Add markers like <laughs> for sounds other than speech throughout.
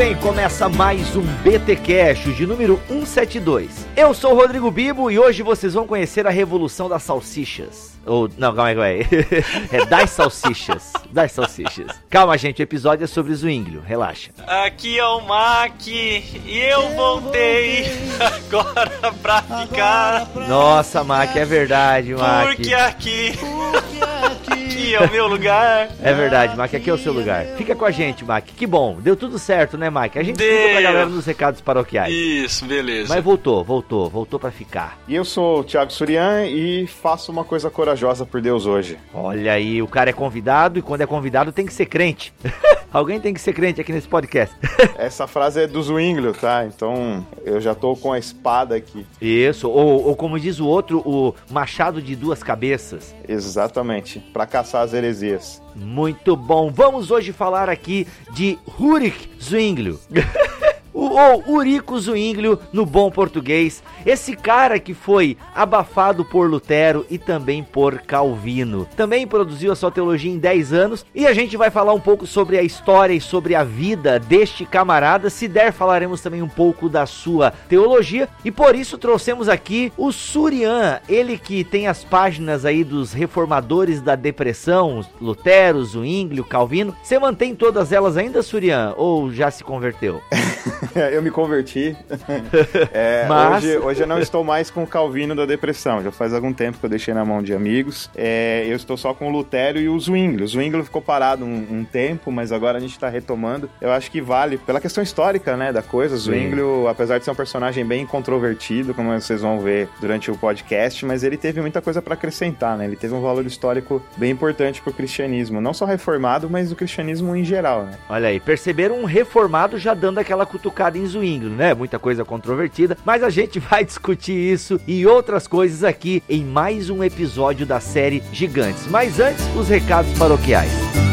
bem. Começa mais um BT Cash de número 172. Eu sou o Rodrigo Bibo e hoje vocês vão conhecer a revolução das salsichas. Ou, não, calma aí, calma aí. <laughs> É das salsichas. Das salsichas. Calma, gente, o episódio é sobre Zwinglio. Relaxa. Aqui é o Mac e eu voltei <laughs> agora pra ficar. Nossa, Mac, é verdade, Mac. Porque aqui. <laughs> Aqui é o meu lugar. É verdade, Mac, aqui é o seu lugar. Fica com a gente, Mac. Que bom. Deu tudo certo, né, Mac? A gente Deu. explica pra galera nos recados paroquiais. Isso, beleza. Mas voltou, voltou, voltou pra ficar. E eu sou o Thiago Surian e faço uma coisa corajosa por Deus hoje. Olha aí, o cara é convidado e quando é convidado tem que ser crente. <laughs> Alguém tem que ser crente aqui nesse podcast. <laughs> Essa frase é do Zwinglio, tá? Então eu já tô com a espada aqui. Isso, ou, ou como diz o outro, o machado de duas cabeças. Exatamente. Pra caçar as heresias. Muito bom. Vamos hoje falar aqui de Rurik Zwinglio. <laughs> Ou Urico Zwinglio no bom português, esse cara que foi abafado por Lutero e também por Calvino. Também produziu a sua teologia em 10 anos e a gente vai falar um pouco sobre a história e sobre a vida deste camarada. Se der, falaremos também um pouco da sua teologia e por isso trouxemos aqui o Surian, ele que tem as páginas aí dos reformadores da depressão, Lutero, Zwinglio, Calvino. Você mantém todas elas ainda, Surian, ou já se converteu? <laughs> <laughs> eu me converti. <laughs> É, Mas- hoje, hoje eu não estou mais com o Calvino da depressão. Já faz algum tempo que eu deixei na mão de amigos. É, eu estou só com o Lutero e o Zwinglio. O Zwinglio ficou parado um, um tempo, mas agora a gente está retomando. Eu acho que vale, pela questão histórica, né, da coisa. O Zwinglio, apesar de ser um personagem bem controvertido, como vocês vão ver durante o podcast, mas ele teve muita coisa para acrescentar, né? Ele teve um valor histórico bem importante pro cristianismo. Não só reformado, mas o cristianismo em geral, né? Olha aí, perceberam um reformado já dando aquela cutucada em Zwinglio, né? Muita coisa controvertida, mas a gente <laughs> vai discutir isso e outras coisas aqui em mais um episódio da série Gigantes. Mas antes, os recados paroquiais.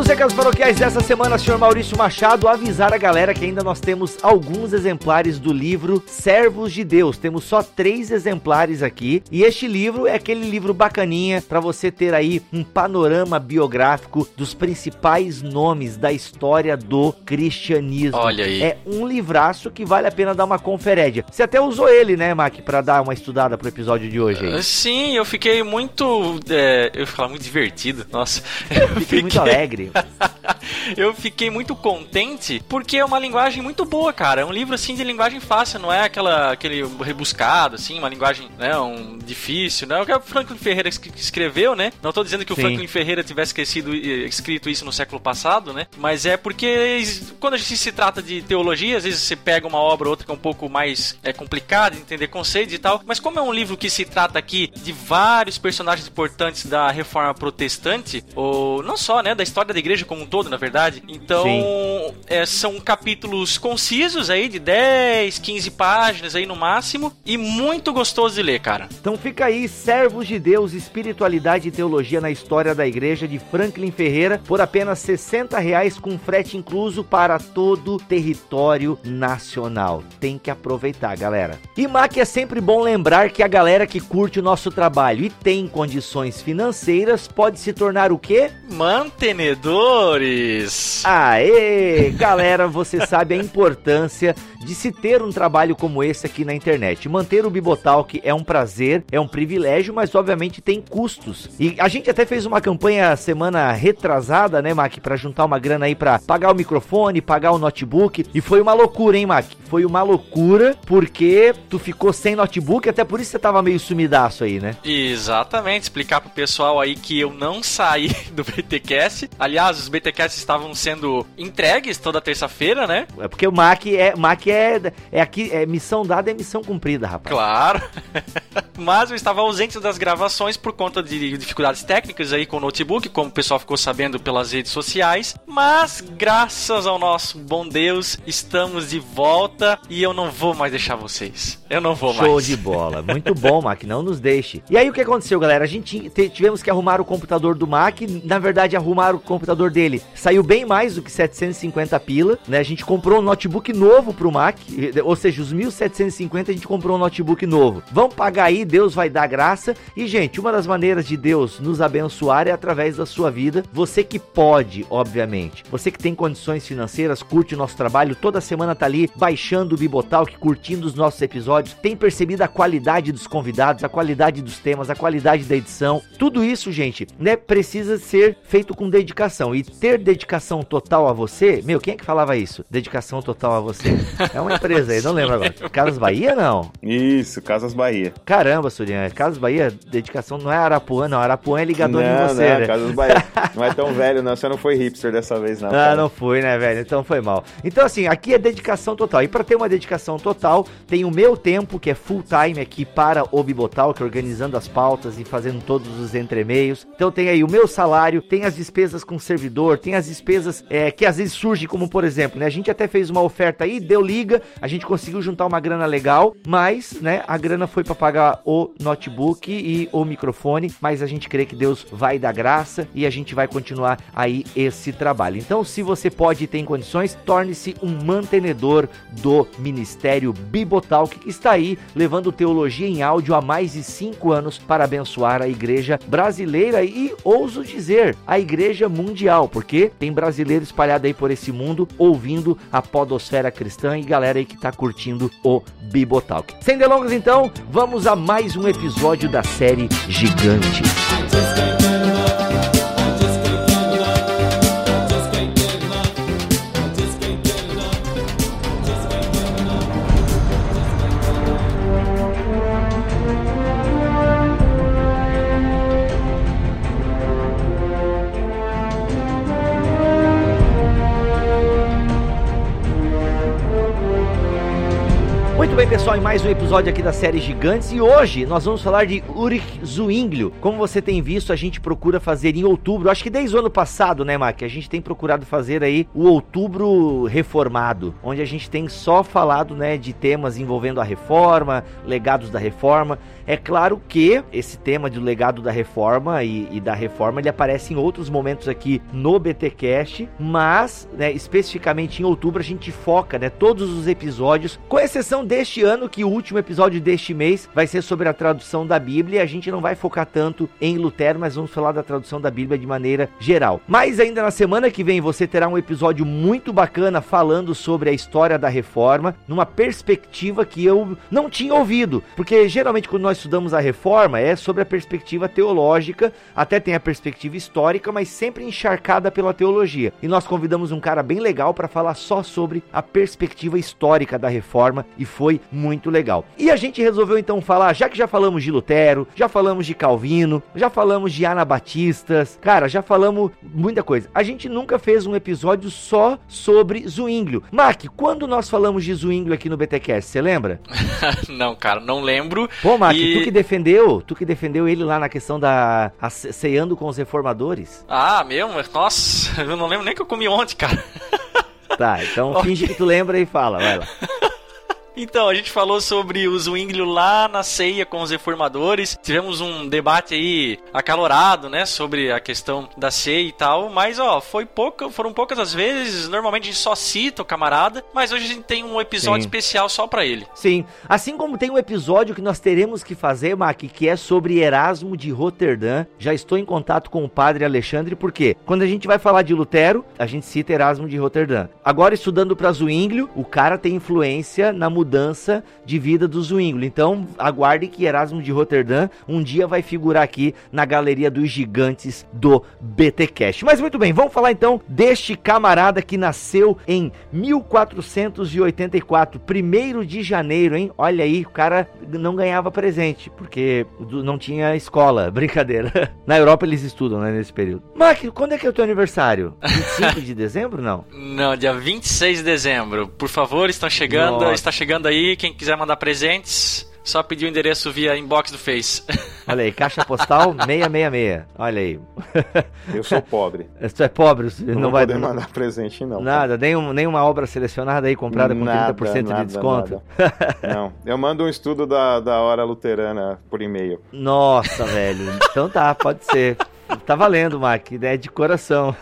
Nos recados paroquiais dessa semana, senhor Maurício Machado, avisar a galera que ainda nós temos alguns exemplares do livro Servos de Deus. Temos só três exemplares aqui. E este livro é aquele livro bacaninha para você ter aí um panorama biográfico dos principais nomes da história do cristianismo. Olha aí. É um livraço que vale a pena dar uma conferédia. Você até usou ele, né, Mac, para dar uma estudada pro episódio de hoje aí. Sim, eu fiquei muito. é, eu ia falar muito divertido. Nossa. <laughs> Eu Fiquei muito alegre. <laughs> eu fiquei muito contente porque é uma linguagem muito boa, cara. É um livro assim de linguagem fácil, não é aquela aquele rebuscado assim, uma linguagem, né, um difícil, né? O que o Franklin Ferreira escreveu, né? Não tô dizendo que o Sim. Franklin Ferreira tivesse esquecido, escrito isso no século passado, né? Mas é porque quando a gente se trata de teologia, às vezes você pega uma obra ou outra que é um pouco mais é complicada de entender conceitos e tal, mas como é um livro que se trata aqui de vários personagens importantes da reforma protestante, ou não só, né, da história da igreja como um todo, na verdade. Então, é, são capítulos concisos aí de 10, 15 páginas aí no máximo e muito gostoso de ler, cara. Então fica aí, Servos de Deus, Espiritualidade e Teologia na História da Igreja de Franklin Ferreira, por apenas 60 reais com frete incluso para todo o território nacional. Tem que aproveitar, galera. E Mac, é sempre bom lembrar que a galera que curte o nosso trabalho e tem condições financeiras pode se tornar o quê? Mantenedores. Aê! Galera, você sabe a importância de se ter um trabalho como esse aqui na internet. Manter o Bibotalk é um prazer, é um privilégio, mas obviamente tem custos. E a gente até fez uma campanha semana retrasada, né, Mac, Pra juntar uma grana aí pra pagar o microfone, pagar o notebook. E foi uma loucura, hein, Mac? Foi uma loucura porque tu ficou sem notebook, até por isso você tava meio sumidaço aí, né? Exatamente, explicar pro pessoal aí que eu não saí <laughs> do BTcast. Aliás, os BTcasts estavam sendo entregues toda terça-feira, né? É porque o Mac é, Mac é, é aqui, é missão dada é missão cumprida, rapaz. Claro. <laughs> <laughs> Mas eu estava ausente das gravações por conta de dificuldades técnicas aí com o notebook, como o pessoal ficou sabendo pelas redes sociais. Mas graças ao nosso bom Deus, estamos de volta e eu não vou mais deixar vocês. Eu não vou Show mais. Show de bola. <laughs> Muito bom, Mac. Não nos deixe. E aí o que aconteceu, galera? A gente tivemos que arrumar o computador do Mac. Na verdade, arrumar o computador dele saiu bem mais do que 750 pila, né? A gente comprou um notebook novo pro Mac, ou seja, os 1750 a gente comprou um notebook novo. Vamos pagar aí, Deus vai dar graça. E gente, uma das maneiras de Deus nos abençoar é através da sua vida. Você que pode, obviamente. Você que tem condições financeiras, curte o nosso trabalho, toda semana tá ali baixando o Bibotalk, curtindo os nossos episódios, tem percebido a qualidade dos convidados, a qualidade dos temas, a qualidade da edição. Tudo isso, gente, né, precisa ser feito com dedicação. E ter dedicação total a você, meu, quem é que falava isso? Dedicação total a você. É uma empresa aí, não lembro agora. <laughs> Casas Bahia, não? Isso, Casas Bahia. Caramba, Surian, Casas Bahia, dedicação não é Arapuã, não. Arapuã é ligador não, em você, não, né? Casas Bahia. <laughs> Não é tão velho, não. Você não foi hipster dessa vez, não. Ah, cara. não foi, né, velho? Então foi mal. Então, assim, aqui é dedicação total. E para ter uma dedicação total, tem o meu tempo, que é full time aqui para o Bibotal, que é organizando as pautas e fazendo todos os entremeios. Então tem aí o meu salário, tem as despesas com servidor, tem as despesas é, que às vezes surgem, como por exemplo, né? A gente até fez uma oferta aí, deu liga, a gente conseguiu juntar uma grana legal, mas, né, a grana foi para pagar o notebook e o microfone, mas a gente crê que Deus vai dar graça e a gente vai continuar aí esse trabalho. Então, se você pode e tem condições, torne-se um mantenedor do Ministério Bibotalk, que está aí levando teologia em áudio há mais de cinco anos para abençoar a igreja brasileira e, ouso dizer, a igreja mundial, porque tem brasileiro espalhado aí por esse mundo ouvindo a podosfera cristã e galera aí que está curtindo o Bibotalk. Sem delongas, então, vamos a mais um episódio da série Gigante. Pessoal, em mais um episódio aqui da série Gigantes e hoje nós vamos falar de Ulrich Zwinglio. Como você tem visto, a gente procura fazer em outubro, acho que desde o ano passado, né, Mac? A gente tem procurado fazer aí o outubro reformado, onde a gente tem só falado, né, de temas envolvendo a reforma, legados da reforma. É claro que esse tema do legado da reforma e, e da reforma ele aparece em outros momentos aqui no BTcast, mas, né, especificamente em outubro a gente foca, né, todos os episódios, com exceção deste ano, que o último episódio deste mês vai ser sobre a tradução da Bíblia. A gente não vai focar tanto em Lutero, mas vamos falar da tradução da Bíblia de maneira geral. Mas ainda na semana que vem você terá um episódio muito bacana falando sobre a história da reforma, numa perspectiva que eu não tinha ouvido, porque geralmente quando nós estudamos a reforma é sobre a perspectiva teológica, até tem a perspectiva histórica, mas sempre encharcada pela teologia. E nós convidamos um cara bem legal para falar só sobre a perspectiva histórica da reforma e foi muito legal. E a gente resolveu então falar, já que já falamos de Lutero, já falamos de Calvino, já falamos de Anabatistas, cara, já falamos muita coisa. A gente nunca fez um episódio só sobre Zwinglio. Mac, quando nós falamos de Zwinglio aqui no BTcast, você lembra? <laughs> não, cara, não lembro. Pô, Mac, E- tu que defendeu, tu que defendeu ele lá na questão da a- ceando com os reformadores. Ah, meu, mas nossa, eu não lembro nem que eu comi ontem, cara. Tá, então <laughs> Ok. finge que tu lembra e fala, vai lá. Então, a gente falou sobre o Zwinglio lá na ceia com os reformadores. Tivemos um debate aí acalorado, né, sobre a questão da ceia e tal. Mas, ó, foi pouca, foram poucas as vezes. Normalmente a gente só cita o camarada. Mas hoje a gente tem um episódio Sim. especial só pra ele. Sim, assim como tem um episódio que nós teremos que fazer, Mac, que é sobre Erasmo de Roterdã. Já estou em contato com o padre Alexandre, porque quando a gente vai falar de Lutero, a gente cita Erasmo de Roterdã. Agora, estudando para Zwinglio, o cara tem influência na mudança de vida do Zwingli. Então, aguarde que Erasmo de Roterdã um dia vai figurar aqui na galeria dos gigantes do BTcast. Mas muito bem, vamos falar então deste camarada que nasceu em 1484, 1 de janeiro, hein? Olha aí, o cara não ganhava presente, porque não tinha escola, <laughs> brincadeira. Na Europa eles estudam, né, nesse período. Mac, quando é que é o teu aniversário? <laughs> 25 de dezembro, não? Não, dia 26 de dezembro. Por favor, estão chegando, Nossa. está chegando aí, quem quiser mandar presentes, só pedir o endereço via inbox do Face. <laughs> Olha aí, caixa postal 666. Olha aí. Eu sou pobre. <laughs> Você é pobre, não, não vai poder mandar presente, não. Nada, nem, um, nem uma obra selecionada aí comprada com nada, 30% nada, de desconto. Nada. Não, <laughs> eu mando um estudo da, da hora luterana por e-mail. Nossa, velho. Então tá, pode ser. Tá valendo, Mac, é de coração.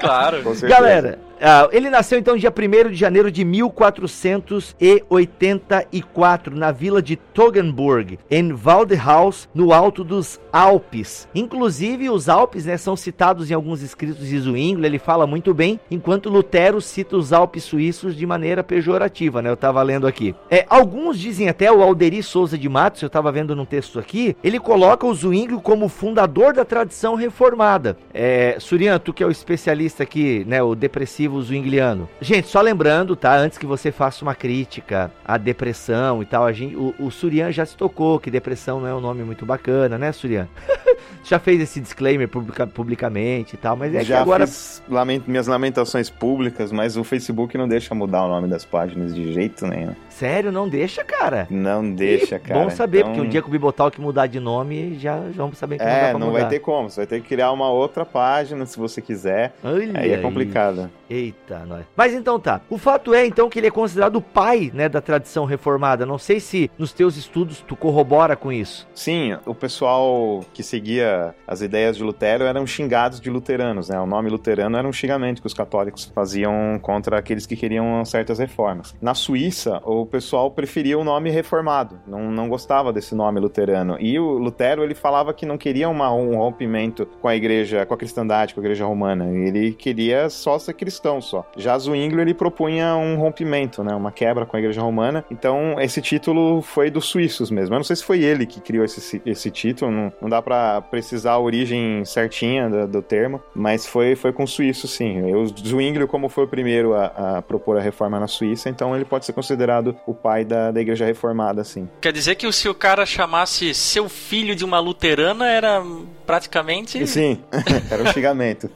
Claro. Galera, Uh, ele nasceu então dia 1 de janeiro de 1484 na vila de Toggenburg, em Waldhaus, no alto dos Alpes. Inclusive, os Alpes né, são citados em alguns escritos de Zwingli, ele fala muito bem, enquanto Lutero cita os Alpes suíços de maneira pejorativa, né? Eu estava lendo aqui. É, alguns dizem até, o Alderi Souza de Matos, eu estava vendo num texto aqui, ele coloca o Zwingli como fundador da tradição reformada. É, Surian, tu que é o especialista aqui, né, o depressivo o zwingliano. Gente, só lembrando, tá? Antes que você faça uma crítica à depressão e tal, a gente, o, o Surian já se tocou que depressão não é um nome muito bacana, né, Surian? <laughs> já fez esse disclaimer publica, publicamente e tal, mas é já que agora. Fiz minhas lamentações públicas, mas o Facebook não deixa mudar o nome das páginas de jeito nenhum. Sério, não deixa, cara? Não deixa, cara. Bom saber, então... porque um dia que o Bibotalk mudar de nome, já, já vamos saber que é, não, não vai ter como. Você vai ter que criar uma outra página se você quiser. Olha aí é complicado. Eita, nós. Mas então tá. O fato é, então, que ele é considerado o pai, né, da tradição reformada. Não sei se nos teus estudos tu corrobora com isso. Sim, o pessoal que seguia as ideias de Lutero eram xingados de luteranos, né? O nome luterano era um xingamento que os católicos faziam contra aqueles que queriam certas reformas. Na Suíça, o pessoal preferia o nome reformado, não, não gostava desse nome luterano. E o Lutero, ele falava que não queria uma, um rompimento com a igreja, com a cristandade, com a igreja romana. Ele queria só ser cristão só. Já Zwingli, ele propunha um rompimento, né, uma quebra com a igreja romana. Então, esse título foi dos suíços mesmo. Eu não sei se foi ele que criou esse, esse título, não, não dá para precisar a origem certinha do, do, termo, mas foi, foi com suíço, sim. O Zwingli, como foi o primeiro a, a propor a reforma na Suíça, então ele pode ser considerado o pai pai da, da igreja reformada, assim. Quer dizer que se o cara chamasse seu filho de uma luterana, era praticamente. Sim, <laughs> era um xingamento.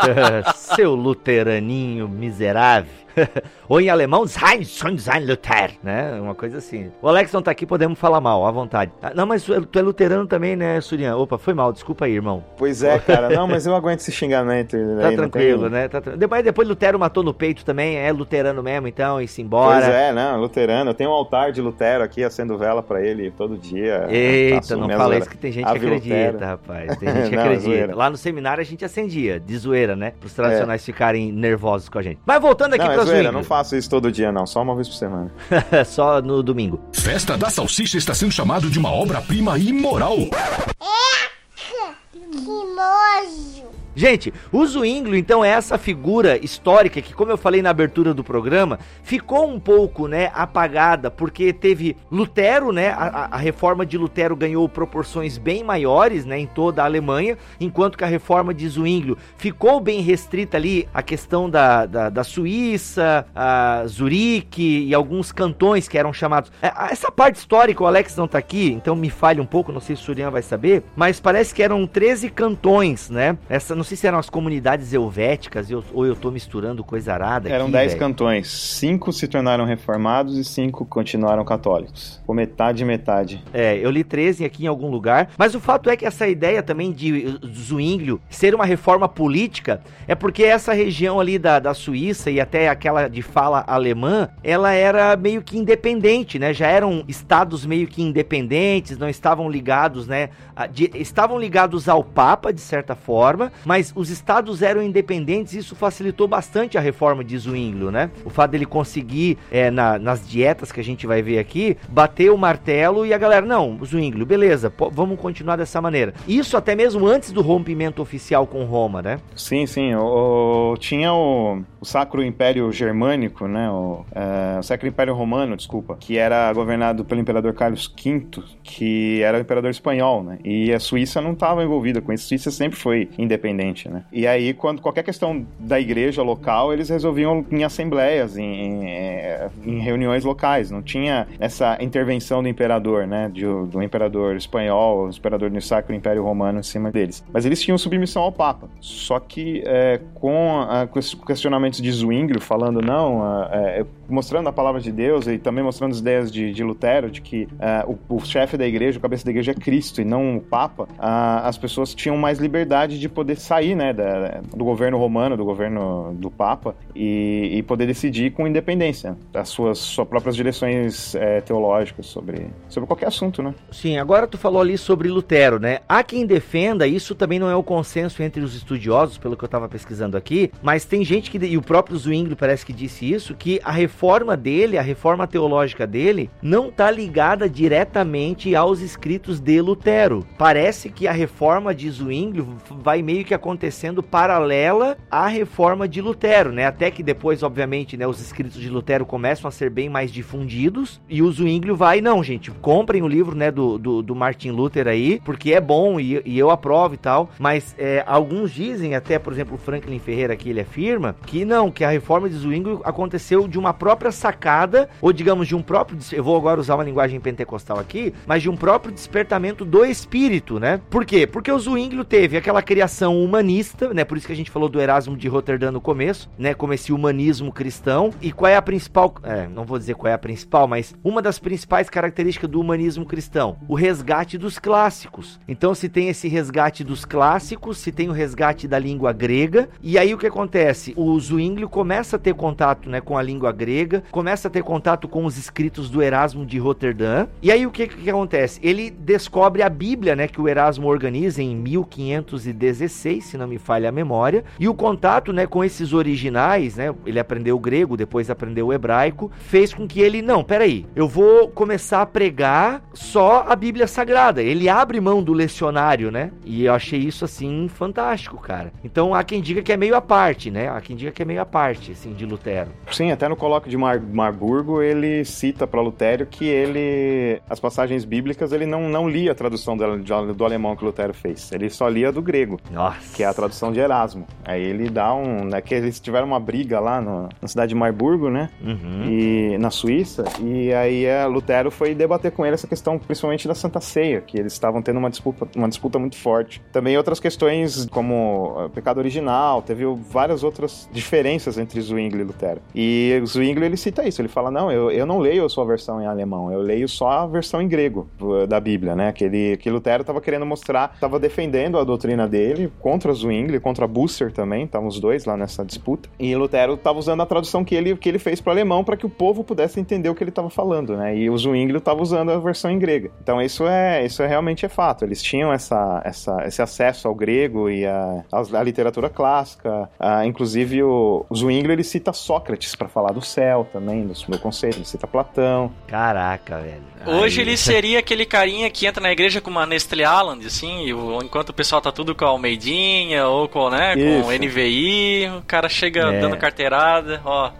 <laughs> seu luteraninho miserável. <laughs> Ou em alemão, Sein, Sein, Sein, Luther, né? Uma coisa assim. O Alex não tá aqui, podemos falar mal, à vontade. Ah, não, mas tu é luterano também, né, Surian? Opa, foi mal, desculpa aí, irmão. Pois é, cara. Não, mas eu aguento esse xingamento. <laughs> Tá aí, tranquilo, tem... né? Tá tra... depois, depois Lutero matou no peito também, é luterano mesmo, então, e se embora. Pois é, não, luterano. Eu tenho um altar de Lutero aqui, acendo vela pra ele todo dia. Eita, não fala isso que tem gente que acredita, Lutero. rapaz. Tem gente <laughs> que não, acredita. Zoeira. Lá no seminário a gente acendia, de zoeira, né? Para os tradicionais é. ficarem nervosos com a gente. Mas voltando aqui não, é zoeira, não faço isso todo dia, não. Só uma vez por semana. <laughs> Só no domingo. Festa da Salsicha está sendo chamado de uma obra-prima imoral. Eca! Que nojo! Gente, o Zwinglio, então, é essa figura histórica que, como eu falei na abertura do programa, ficou um pouco, né, apagada, porque teve Lutero, né, a, a, reforma de Lutero ganhou proporções bem maiores, né, em toda a Alemanha, enquanto que a reforma de Zwinglio ficou bem restrita ali a questão da, da, da Suíça, a Zurique e alguns cantões que eram chamados. É, essa parte histórica, o Alex não tá aqui, então me falhe um pouco, não sei se o Surian vai saber, mas parece que eram 13 cantões, né, essa não sei se eram as comunidades helvéticas ou eu tô misturando coisa arada. Eram 10 cantões. Cinco se tornaram reformados e cinco continuaram católicos. Por metade metade. É, eu li 13 aqui em algum lugar. Mas o fato é que essa ideia também de Zwinglio ser uma reforma política é porque essa região ali da, da Suíça e até aquela de fala alemã, ela era meio que independente, né? Já eram estados meio que independentes, não estavam ligados, né? De, estavam ligados ao Papa, de certa forma, mas mas os estados eram independentes, isso facilitou bastante a reforma de Zwinglio, né? O fato dele conseguir, é, na, nas dietas que a gente vai ver aqui, bater o martelo e a galera, não, Zwinglio, beleza, vamos continuar dessa maneira. Isso até mesmo antes do rompimento oficial com Roma, né? Sim, sim. O, tinha o, o Sacro Império Germânico, né? O, é, Sacro Império Romano, desculpa, que era governado pelo Imperador Carlos V, que era o imperador espanhol, né? E a Suíça não estava envolvida com isso. A Suíça sempre foi independente, né? E aí, quando qualquer questão da igreja local, eles resolviam em assembleias, em, em, é, em reuniões locais. Não tinha essa intervenção do imperador, né? De, do imperador espanhol, o imperador do Sacro Império Romano em cima deles. Mas eles tinham submissão ao Papa. Só que é, com, a, com questionamentos de Zwinglio falando, não, é, mostrando a palavra de Deus e também mostrando as ideias de, de Lutero, de que uh, o, o chefe da igreja, o cabeça da igreja é Cristo e não o Papa, uh, as pessoas tinham mais liberdade de poder sair né, da, do governo romano, do governo do Papa e, e poder decidir com independência as suas, suas próprias direções é, teológicas sobre, sobre qualquer assunto, né? Sim, agora tu falou ali sobre Lutero, né? Há quem defenda, isso também não é o consenso entre os estudiosos, pelo que eu estava pesquisando aqui, mas tem gente que, e o próprio Zwingli parece que disse isso, que a reforma dele, a reforma teológica dele, não está ligada diretamente aos escritos de Lutero. Parece que a reforma de Zwingli vai meio que acontecendo paralela à reforma de Lutero, né? Até que depois, obviamente, né, os escritos de Lutero começam a ser bem mais difundidos e o Zwingli vai, não, gente, comprem o livro, né, do, do, do Martin Luther aí, porque é bom e, e eu aprovo e tal, mas é, alguns dizem, até por exemplo o Franklin Ferreira aqui, ele afirma, que não, que a reforma de Zwingli aconteceu de uma própria sacada, ou digamos de um próprio, eu vou agora usar uma linguagem pentecostal aqui, mas de um próprio despertamento do espírito, né? Por quê? Porque o Zwinglio teve aquela criação humanista, né? Por isso que a gente falou do Erasmo de Roterdã no começo, né? Como esse humanismo cristão. E qual é a principal, é, não vou dizer qual é a principal, mas uma das principais características do humanismo cristão, o resgate dos clássicos. Então se tem esse resgate dos clássicos, se tem o resgate da língua grega, e aí o que acontece? O Zwinglio começa a ter contato, né, com a língua grega grega, começa a ter contato com os escritos do Erasmo de Roterdã. E aí o que, que acontece? Ele descobre a Bíblia, né, que o Erasmo organiza em 1516, se não me falha a memória, e o contato, né, com esses originais, né, ele aprendeu o grego, depois aprendeu o hebraico, fez com que ele, não, peraí, eu vou começar a pregar só a Bíblia Sagrada. Ele abre mão do lecionário, né? E eu achei isso assim fantástico, cara. Então há quem diga que é meio a parte, né? Há quem diga que é meio a parte, assim, de Lutero. Sim, até no colóquio de Mar Marburgo, ele cita para Lutério que ele, as passagens bíblicas, ele não, não lia a tradução do, do alemão que Lutero fez. Ele só lia do grego, Nossa. que é a tradução de Erasmo. Aí ele dá um. Né, que eles tiveram uma briga lá no, na cidade de Marburgo, né? Uhum. E, na Suíça. E aí é, Lutero foi debater com ele essa questão, principalmente da Santa Ceia, que eles estavam tendo uma disputa, uma disputa muito forte. Também outras questões, como pecado original, teve várias outras diferenças entre Zwingli e Lutero. E Zwingli ele cita isso, ele fala: não, eu, eu não leio a sua versão em alemão, eu leio só a versão em grego da Bíblia, né? Que, ele, que Lutero estava querendo mostrar, estava defendendo a doutrina dele contra Zwingli, contra Busser também, estavam os dois lá nessa disputa. E Lutero estava usando a tradução que ele, que ele fez para alemão para que o povo pudesse entender o que ele estava falando, né? E o Zwingli estava usando a versão em grega. Então isso é, isso é realmente é fato. Eles tinham essa, essa, esse acesso ao grego e a, a, literatura clássica. A, inclusive o, o Zwingli ele cita Sócrates para falar do céu também, do meu conceito, ele cita Platão. Caraca, velho. Hoje Aí... ele seria aquele carinha que entra na igreja com uma Nestle Island, assim, enquanto o pessoal tá tudo com a Almeidinha ou com, né, com NVI, o cara chega é. dando carteirada, ó,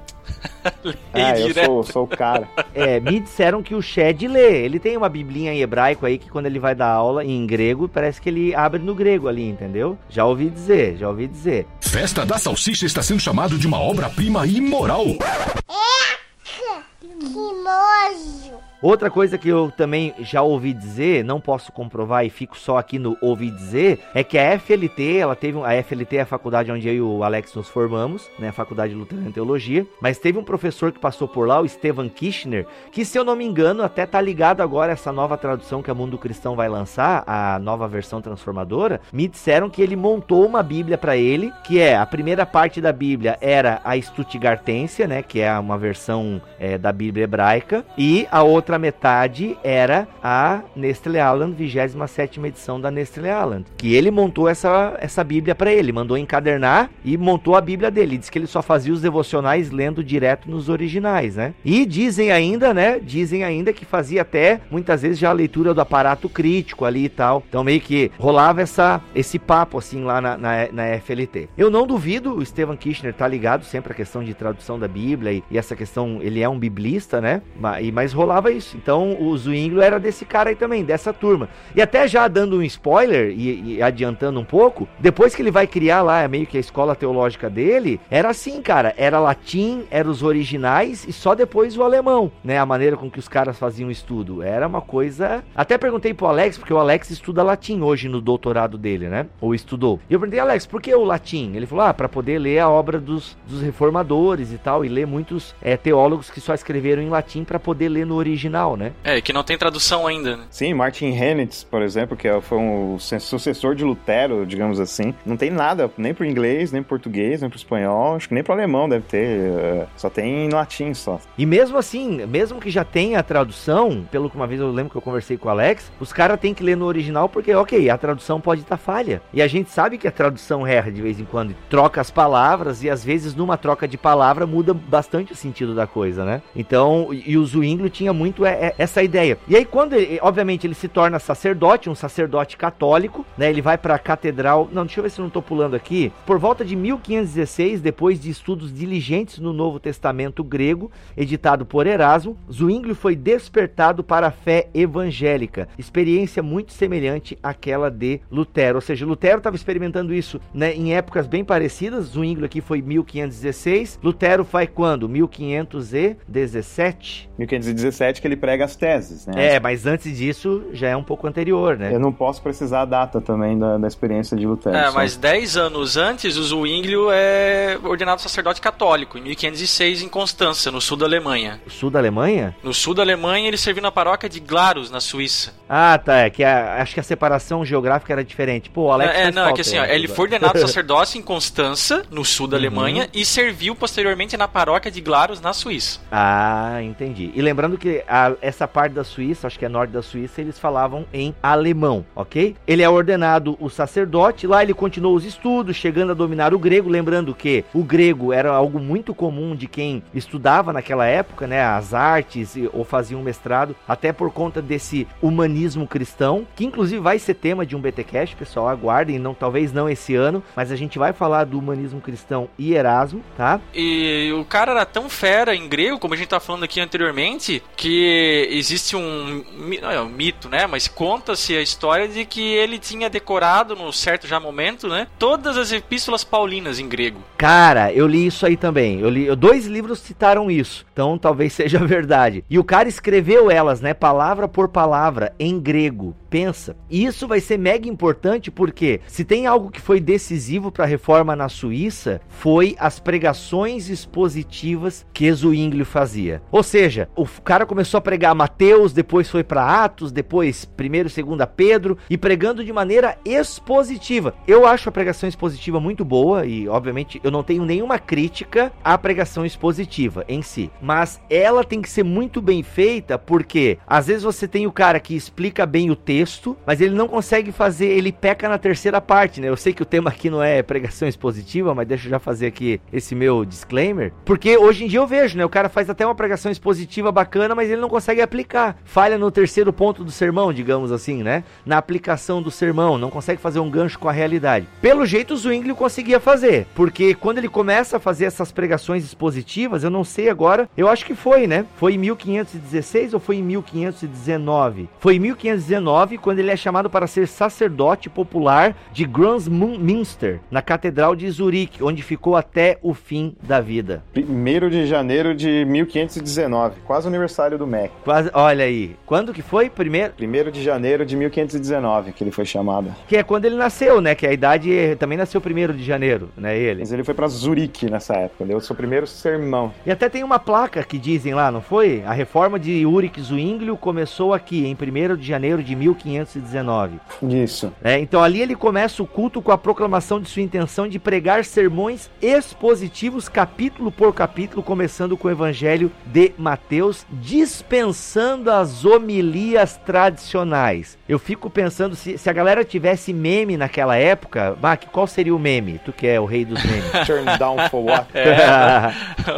<laughs> ah, eu sou, sou, o cara. É, me disseram que o Shed lê. Ele tem uma biblinha em hebraico aí que quando ele vai dar aula em grego, parece que ele abre no grego ali, entendeu? Já ouvi dizer, já ouvi dizer. Festa da Salsicha está sendo chamado de uma obra-prima imoral. Que nojo! Outra coisa que eu também já ouvi dizer, não posso comprovar e fico só aqui no ouvi dizer, é que a FLT, ela teve a FLT é a faculdade onde eu e o Alex nos formamos, né, a Faculdade Luterana de Teologia, mas teve um professor que passou por lá, o Stefan Kirchner, que se eu não me engano até tá ligado agora a essa nova tradução que a Mundo Cristão vai lançar, a nova versão transformadora, me disseram que ele montou uma Bíblia para ele, que é a primeira parte da Bíblia era a Stuttgartensia, né, que é uma versão é, da Bíblia hebraica, e a outra outra metade era a Nestle Aland, 27 edição da Nestle Aland, que ele montou essa, essa Bíblia para ele, mandou encadernar e montou a Bíblia dele. Diz que ele só fazia os devocionais lendo direto nos originais, né? E dizem ainda, né? Dizem ainda que fazia até muitas vezes já a leitura do aparato crítico ali e tal. Então meio que rolava essa, esse papo assim lá na, na, na FLT. Eu não duvido, o Stephen Kirchner tá ligado sempre à questão de tradução da Bíblia e, e essa questão, ele é um biblista, né? Mas, mas rolava isso. Então o Zwingli era desse cara aí também, dessa turma. E até já dando um spoiler e, e adiantando um pouco, depois que ele vai criar lá meio que a escola teológica dele, era assim, cara, era latim, eram os originais e só depois o alemão, né? A maneira com que os caras faziam o estudo. Era uma coisa. Até perguntei pro Alex, porque o Alex estuda latim hoje no doutorado dele, né? Ou estudou. E eu perguntei, Alex, por que o latim? Ele falou, ah, para poder ler a obra dos, dos reformadores e tal, e ler muitos é, teólogos que só escreveram em latim para poder ler no original, né? É, que não tem tradução ainda, né? Sim, Martin Hennitz, por exemplo, que é, foi um sucessor de Lutero, digamos assim, não tem nada, nem pro inglês, nem pro português, nem pro espanhol, acho que nem pro alemão deve ter, é, só tem em latim só. E mesmo assim, mesmo que já tenha a tradução, pelo que uma vez eu lembro que eu conversei com o Alex, os caras têm que ler no original porque, ok, a tradução pode estar tá falha. E a gente sabe que a tradução erra de vez em quando, troca as palavras e às vezes numa troca de palavra muda bastante o sentido da coisa, né? Então, e o Zwingli tinha muito é, é, essa ideia. E aí quando, ele, obviamente, ele se torna sacerdote, um sacerdote católico, né? Ele vai para a catedral, não, deixa eu ver se eu não tô pulando aqui. Por volta de 1516, depois de estudos diligentes no Novo Testamento grego, editado por Erasmo, Zwingli foi despertado para a fé evangélica, experiência muito semelhante àquela de Lutero. Ou seja, Lutero estava experimentando isso né, em épocas bem parecidas. Zwingli aqui foi 1516, Lutero foi quando? 1517? 1517 que ele prega as teses, né? É, mas antes disso já é um pouco anterior, né? Eu não posso precisar a data também da, da experiência de Lutero. É, só. mas 10 anos antes, o Zwingli é ordenado sacerdote católico, em 1506 em Constança, no sul da Alemanha. Sul da Alemanha? No sul da Alemanha, ele serviu na paróquia de Glarus, na Suíça. Ah, tá. É que a, acho que a separação geográfica era diferente. Pô, o Alex É, é não, é que assim, ó, ele foi ordenado <laughs> sacerdote em Constança, no sul da uhum. Alemanha, e serviu posteriormente na paróquia de Glarus, na Suíça. Ah, entendi. E lembrando que a, essa parte da Suíça, acho que é norte da Suíça, eles falavam em alemão, ok? Ele é ordenado o sacerdote, lá ele continuou os estudos, chegando a dominar o grego, lembrando que o grego era algo muito comum de quem estudava naquela época, né, as artes ou fazia um mestrado, até por conta desse humanismo cristão, que inclusive vai ser tema de um BTcast, pessoal, aguardem, não talvez não esse ano, mas a gente vai falar do humanismo cristão e Erasmo, tá? E o cara era tão fera em grego, como a gente tá falando aqui anteriormente, que existe um, é um mito, né, mas conta-se a história de que ele tinha decorado no certo já momento, né, todas as epístolas paulinas em grego. Cara, eu li isso aí também. Eu li, dois livros citaram isso. Então talvez <laughs> seja verdade. E o cara escreveu elas, né, palavra por palavra em grego pensa. E isso vai ser mega importante porque se tem algo que foi decisivo para a reforma na Suíça, foi as pregações expositivas que Zwingli fazia. Ou seja, o cara começou a pregar Mateus, depois foi para Atos, depois primeiro, segunda Pedro e pregando de maneira expositiva. Eu acho a pregação expositiva muito boa e obviamente eu não tenho nenhuma crítica à pregação expositiva em si, mas ela tem que ser muito bem feita porque às vezes você tem o cara que explica bem o texto texto, mas ele não consegue fazer, ele peca na terceira parte, né? Eu sei que o tema aqui não é pregação expositiva, mas deixa eu já fazer aqui esse meu disclaimer, porque hoje em dia eu vejo, né? O cara faz até uma pregação expositiva bacana, mas ele não consegue aplicar. Falha no terceiro ponto do sermão, digamos assim, né? Na aplicação do sermão, não consegue fazer um gancho com a realidade. Pelo jeito o Zwingli conseguia fazer, porque quando ele começa a fazer essas pregações expositivas, eu não sei agora, eu acho que foi, né? Foi em 1516 ou foi em 1519? Foi em 1519 quando ele é chamado para ser sacerdote popular de Minster, na Catedral de Zurique, onde ficou até o fim da vida. 1 de janeiro de 1519, quase o aniversário do MEC. Quase, olha aí. Quando que foi? Primeiro? 1 de janeiro de 1519 que ele foi chamado. Que é quando ele nasceu, né? Que a idade é, também nasceu 1 de janeiro, né? Ele. Mas ele foi para Zurique nessa época, deu o seu primeiro sermão. E até tem uma placa que dizem lá, não foi? A reforma de Ulrich Zwinglio começou aqui em 1 de janeiro de 1519. 1519. Isso. É, então ali ele começa o culto com a proclamação de sua intenção de pregar sermões expositivos, capítulo por capítulo, começando com o Evangelho de Mateus, dispensando as homilias tradicionais. Eu fico pensando se, se a galera tivesse meme naquela época, Mac, qual seria o meme? Tu que é o rei dos memes. <laughs> Turn down for what?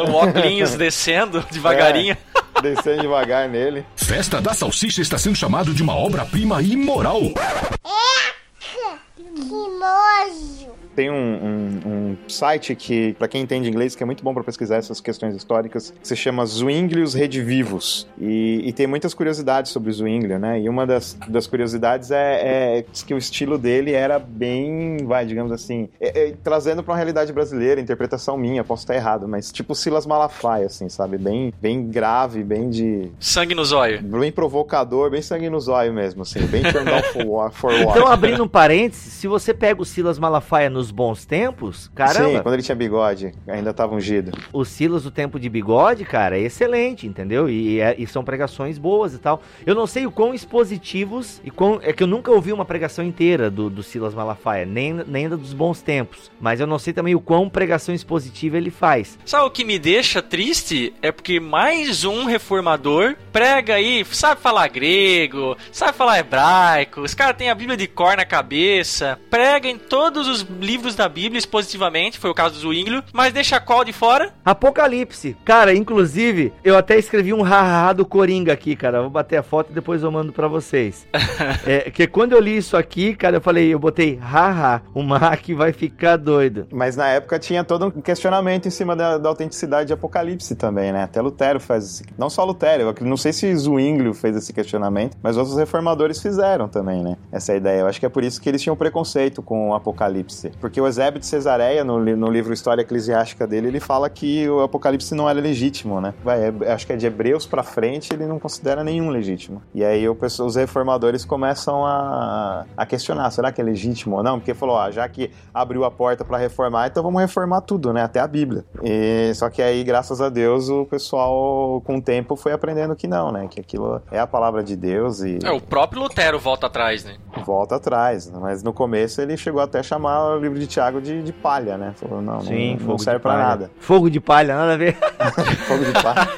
o <laughs> <laughs> óculos descendo devagarinho. Descendo devagar nele. Festa da Salsicha está sendo chamado de uma obra-prima imoral. Que nojo! Tem um, um, um site que, para quem entende inglês, que é muito bom para pesquisar essas questões históricas, que se chama Zwinglius Redivivos. E, e tem muitas curiosidades sobre o Zwinglio, né? E uma das, das curiosidades é, é que o estilo dele era bem, vai, digamos assim, é, é, trazendo para uma realidade brasileira, interpretação minha, posso estar errado, mas tipo Silas Malafaia, assim, sabe? Bem, bem grave, bem de. Sangue no zóio. Bem provocador, bem sangue no zóio mesmo, assim, bem turned off for, war, for what. Então, abrindo um parênteses, se você pega o Silas Malafaia nos bons tempos, caramba, Sim, quando ele tinha bigode, ainda tava ungido. o Silas do tempo de bigode, cara, é excelente, entendeu? E, é- e são pregações boas e tal. Eu não sei o quão expositivos e quão. É que eu nunca ouvi uma pregação inteira do, do Silas Malafaia, nem, nem da dos bons tempos. Mas eu não sei também o quão pregação expositiva ele faz. Sabe o que me deixa triste? É porque mais um reformador prega aí, sabe falar grego, sabe falar hebraico, os caras têm a Bíblia de cor na cabeça, prega em todos os livros da Bíblia expositivamente, foi o caso do Zwinglio, mas deixa qual de fora? Apocalipse. Cara, inclusive, eu até escrevi um hahaha do Coringa aqui, cara. Vou bater a foto e depois eu mando pra vocês. <laughs> é, que quando eu li isso aqui, cara, eu falei, eu botei haha, o Mac vai ficar doido. Mas na época tinha todo um questionamento em cima da, da autenticidade de Apocalipse também, né? Até Lutero faz esse... Não só Lutero, eu não sei se Zwinglio fez esse questionamento, mas outros reformadores fizeram também, né? Essa ideia. Eu acho que é por isso que eles tinham preconceito com o Apocalipse. Porque o Eusébio de Cesareia, no, no livro História Eclesiástica dele, ele fala que o Apocalipse não era legítimo, né? Vai, é- acho que é de Hebreus pra frente, ele não considera nenhum legítimo. E aí o os reformadores começam a, a questionar, será que é legítimo ou não? Porque falou, ah, já que abriu a porta pra reformar, então vamos reformar tudo, né? Até a Bíblia. E, só que aí, graças a Deus, o pessoal, com o tempo, foi aprendendo que não, né? Que aquilo é a palavra de Deus e É, o próprio Lutero volta atrás, né? volta atrás. Mas no começo ele chegou até a chamar o livro de Tiago de, de palha, né? Falou, não, não, não serve pra nada. Fogo de palha, nada a ver. <laughs> Fogo de palha.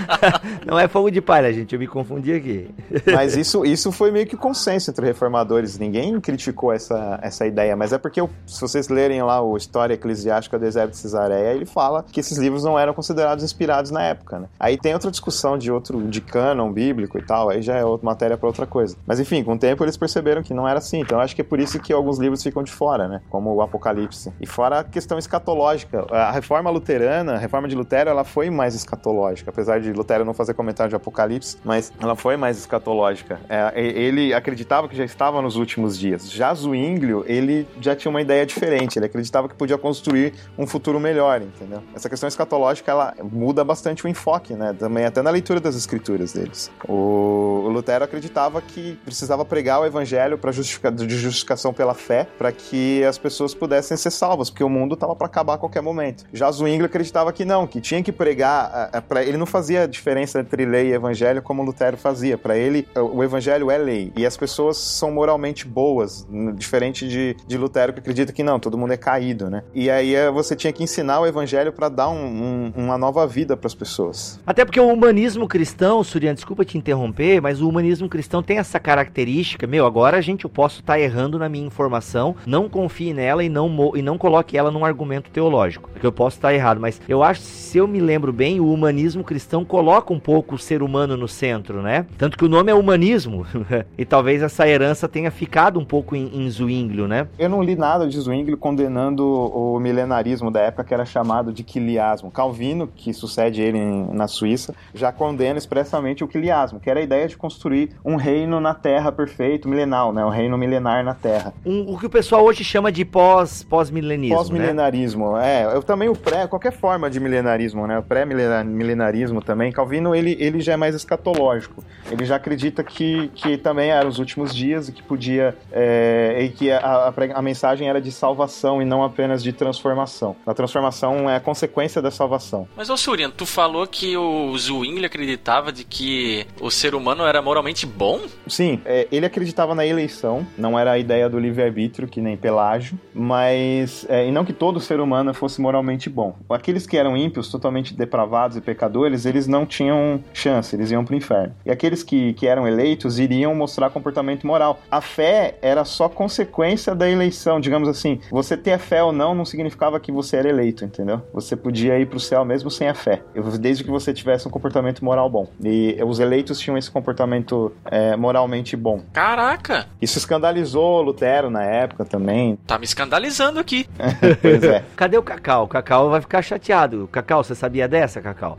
<laughs> não é fogo de palha, gente. Eu me confundi aqui. Mas isso, isso foi meio que consenso entre reformadores. Ninguém criticou essa, essa ideia. Mas é porque, se vocês lerem lá o História Eclesiástica do Eusébio de Cesareia, ele fala que esses livros não eram considerados inspirados na época, né? Aí tem outra discussão de outro, de cânon bíblico e tal, aí já é outra matéria para outra coisa. Mas enfim, com o tempo eles perceberam que não era assim. Então eu acho que é por isso que alguns livros ficam de fora, né? Como o Apocalipse. E fora a questão escatológica. A reforma luterana, a reforma de Lutero, ela foi mais escatológica. Apesar de Lutero não fazer comentário de Apocalipse, mas ela foi mais escatológica. É, ele acreditava que já estava nos últimos dias. Já Zwinglio, ele já tinha uma ideia diferente. Ele acreditava que podia construir um futuro melhor, entendeu? Essa questão escatológica, ela muda bastante o enfoque, né? Também até na leitura das escrituras deles. O Lutero acreditava que precisava pregar o evangelho para justificar, de justificação pela fé, para que as pessoas pudessem ser salvas, porque o mundo estava para acabar a qualquer momento. Já Zwingli acreditava que não, que tinha que pregar, a- a- pra, ele não fazia diferença entre lei e evangelho como Lutero fazia. Para ele, o o evangelho é lei e as pessoas são moralmente boas, diferente de, de Lutero que acredita que não, todo mundo é caído, né? E aí eh, você tinha que ensinar o evangelho para dar um- um- uma nova vida para as pessoas. Até porque o humanismo cristão, Surian, desculpa te interromper, mas o humanismo cristão tem essa característica. Meu, agora, gente, eu posso estar errando na minha informação, não confie nela e não, e não coloque ela num argumento teológico. Porque eu posso estar errado, mas eu acho, se eu me lembro bem, o humanismo cristão coloca um pouco o ser humano no centro, né? Tanto que o nome é humanismo. <laughs> e talvez essa herança tenha ficado um pouco em, em Zwinglio, né? Eu não li nada de Zwingli condenando o milenarismo da época que era chamado de quiliasmo. Calvino, que sucede ele em- na Suíça, já condena expressamente o quiliasmo, que era a ideia de construir um reino na Terra perfeito, milenal, né? Um reino milenar na Terra. Um- o que o pessoal hoje chama de de pós, pós-milenismo, né? Pós-milenarismo, é. Eu também o pré, qualquer forma de milenarismo, né? O pré-milenarismo também. Calvino, ele, ele já é mais escatológico. Ele já acredita que, que também eram os últimos dias e que podia. É, e que a, a, a, mensagem era de salvação e não apenas de transformação. A transformação é a consequência da salvação. Mas, ô Surian, tu falou que o Zwingli acreditava de que o ser humano era moralmente bom? Sim, é, ele acreditava na eleição, não era a ideia do livre-arbítrio, que nem Pelágio, mas. É, e não que todo ser humano fosse moralmente bom. Aqueles que eram ímpios, totalmente depravados e pecadores, eles não tinham chance, eles iam pro inferno. E aqueles que, que eram eleitos iriam mostrar comportamento moral. A fé era só consequência da eleição, digamos assim. Você ter fé ou não não significava que você era eleito, entendeu? Você podia ir pro céu mesmo sem a fé, desde que você tivesse um comportamento moral bom. E os eleitos tinham esse comportamento é, moralmente bom. Caraca! Isso escandalizou Lutero na época também. Tá me escandalizando aqui. <laughs> pois é. Cadê o Cacau? O Cacau vai ficar chateado. Cacau, você sabia dessa, Cacau?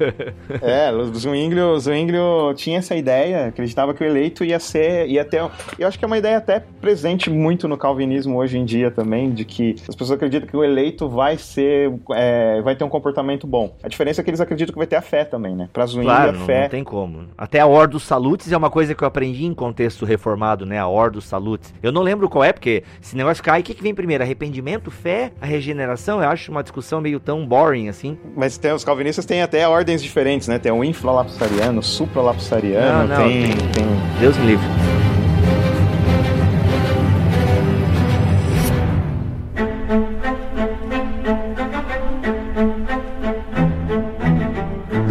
<laughs> é, o Zwinglio, Zwinglio tinha essa ideia, acreditava que o eleito ia ser, ia ter, eu acho que é uma ideia até presente muito no calvinismo hoje em dia também, de que as pessoas acreditam que o eleito vai ser, é, vai ter um comportamento bom. A diferença é que eles acreditam que vai ter a fé também, né? Pra Zwinglio claro, a fé... não tem como. Até a Ordo Salutis é uma coisa que eu aprendi em contexto reformado, né? A Ordo Salutis. Eu não lembro qual é, porque esse negócio cai, o que, que vem primeiro? Arrependimento, fé, a regeneração? Eu acho uma discussão meio tão boring assim. Mas tem, os calvinistas têm até ordens diferentes, né? Tem o infralapsariano, supralapsariano, não, não, tem, tem... tem... Deus me livre.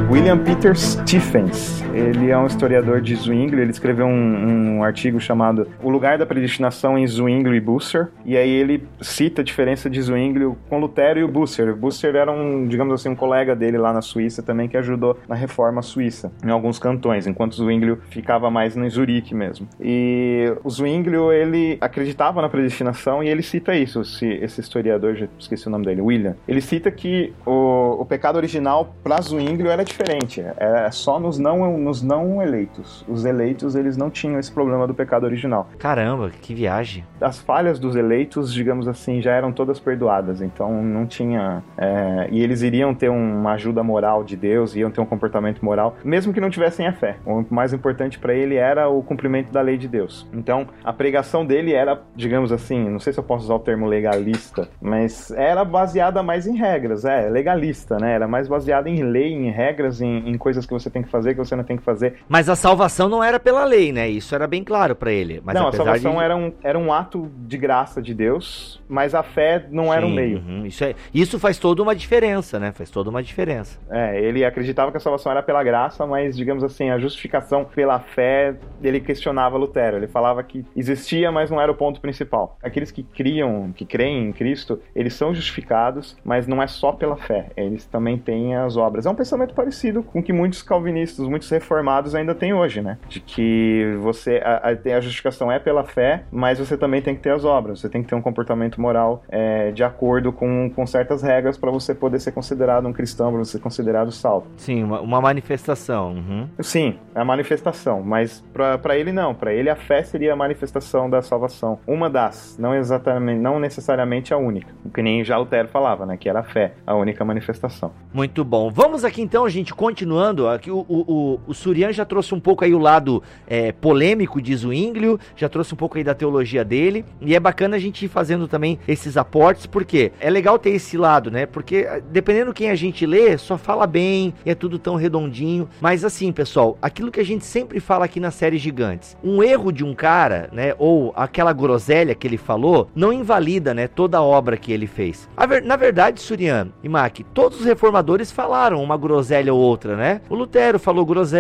William Peter Stephens. Ele é um historiador de Zwingli. Ele escreveu um, um, artigo chamado O Lugar da Predestinação em Zwingli e Busser. E aí ele cita a diferença de Zwingli com Lutero e o Busser. Busser era um, digamos assim, um colega dele lá na Suíça também que ajudou na reforma suíça em alguns cantões, enquanto Zwingli ficava mais em Zurique mesmo. E o Zwingli, ele acreditava na predestinação e ele cita isso, esse, esse historiador, já esqueci o nome dele, William. Ele cita que o, o pecado original para Zwingli era diferente diferente. É só nos não, nos não eleitos. Os eleitos, eles não tinham esse problema do pecado original. Caramba, que viagem. As falhas dos eleitos, digamos assim, já eram todas perdoadas. Então não tinha. É, e eles iriam ter uma ajuda moral de Deus, iam ter um comportamento moral, mesmo que não tivessem a fé. O mais importante para ele era o cumprimento da lei de Deus. Então a pregação dele era, digamos assim, não sei se eu posso usar o termo legalista, mas era baseada mais em regras, é, legalista, né? Era mais baseada em lei, em regras, em em, em, coisas que você tem que fazer, que você não tem que fazer. Mas a salvação não era pela lei, né? Isso era bem claro para ele. Mas não, a salvação de... era, um, era um ato de graça de Deus, mas a fé não Sim, era um meio. Uhum, isso, é, isso faz toda uma diferença, né? Faz toda uma diferença. É, ele acreditava que a salvação era pela graça, mas, digamos assim, a justificação pela fé, ele questionava Lutero. Ele falava que existia, mas não era o ponto principal. Aqueles que criam, que creem em Cristo, eles são justificados, mas não é só pela fé. Eles também têm as obras. É um pensamento parecido com que muitos calvinistas, muitos reformados ainda têm hoje, né? De que você a, a, a justificação é pela fé, mas você também tem que ter as obras, você tem que ter um comportamento moral é, de acordo com, com certas regras para você poder ser considerado um cristão, para você ser considerado salvo. Sim, uma, uma manifestação. Uhum. Sim, é a manifestação, mas para ele não, para ele a fé seria a manifestação da salvação, uma das, não exatamente, não necessariamente a única, o que nem já Lutero falava, né? Que era a fé, a única manifestação. Muito bom. Vamos aqui então, gente, continuando, aqui o, o, o Surian já trouxe um pouco aí o lado é, polêmico de Zwinglio, já trouxe um pouco aí da teologia dele, e é bacana a gente ir fazendo também esses aportes, porque é legal ter esse lado, né? Porque ah, dependendo quem a gente lê, só fala bem, é tudo tão redondinho, mas assim, pessoal, aquilo que a gente sempre fala aqui na série Gigantes, um erro de um cara, né, ou aquela groselha que ele falou, não invalida, né, toda a obra que ele fez. Ver, na verdade, Surian e Mac, todos os reformadores falaram uma groselha ou outra, né? O Lutero falou groselha,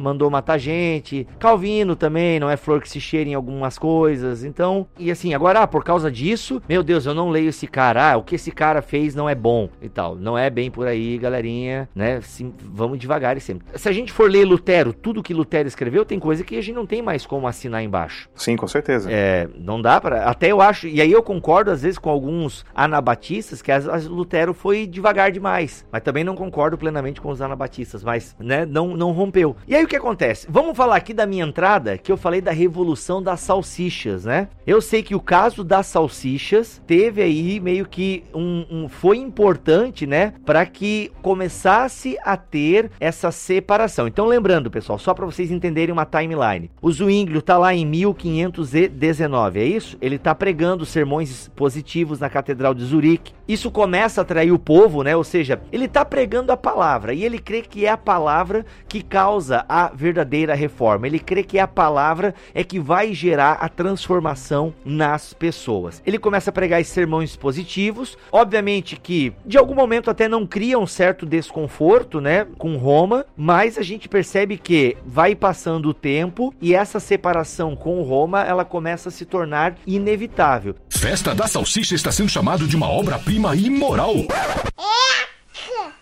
mandou matar gente. Calvino também, não é flor que se cheira em algumas coisas. Então, e assim, agora, ah, por causa disso, meu Deus, eu não leio esse cara. Ah, o que esse cara fez não é bom e tal. Não é bem por aí, galerinha, né? Sim, vamos devagar e sempre. Se a gente for ler Lutero, tudo que Lutero escreveu, tem coisa que a gente não tem mais como assinar embaixo. Sim, com certeza. É, não dá para. Até eu acho, e aí eu concordo às vezes com alguns anabatistas que as, as Lutero foi devagar demais. mas também não concordo plenamente com os anabatistas, mas, né, não, não E aí o que acontece? Vamos falar aqui da minha entrada, que eu falei da revolução das salsichas, né? Eu sei que o caso das salsichas teve aí meio que um, um foi importante, né, para que começasse a ter essa separação. Então, lembrando, pessoal, só para vocês entenderem uma timeline. O Zwinglio tá lá em 1519, é isso? Ele tá pregando sermões positivos na Catedral de Zurique. Isso começa a atrair o povo, né? Ou seja, ele está pregando a palavra e ele crê que é a palavra que causa a verdadeira reforma. Ele crê que é a palavra é que vai gerar a transformação nas pessoas. Ele começa a pregar sermões positivos, obviamente que de algum momento até não cria um certo desconforto, né, com Roma, mas a gente percebe que vai passando o tempo e essa separação com Roma, ela começa a se tornar inevitável. Festa da Salsicha está sendo chamado de uma obra-prima imoral. <laughs>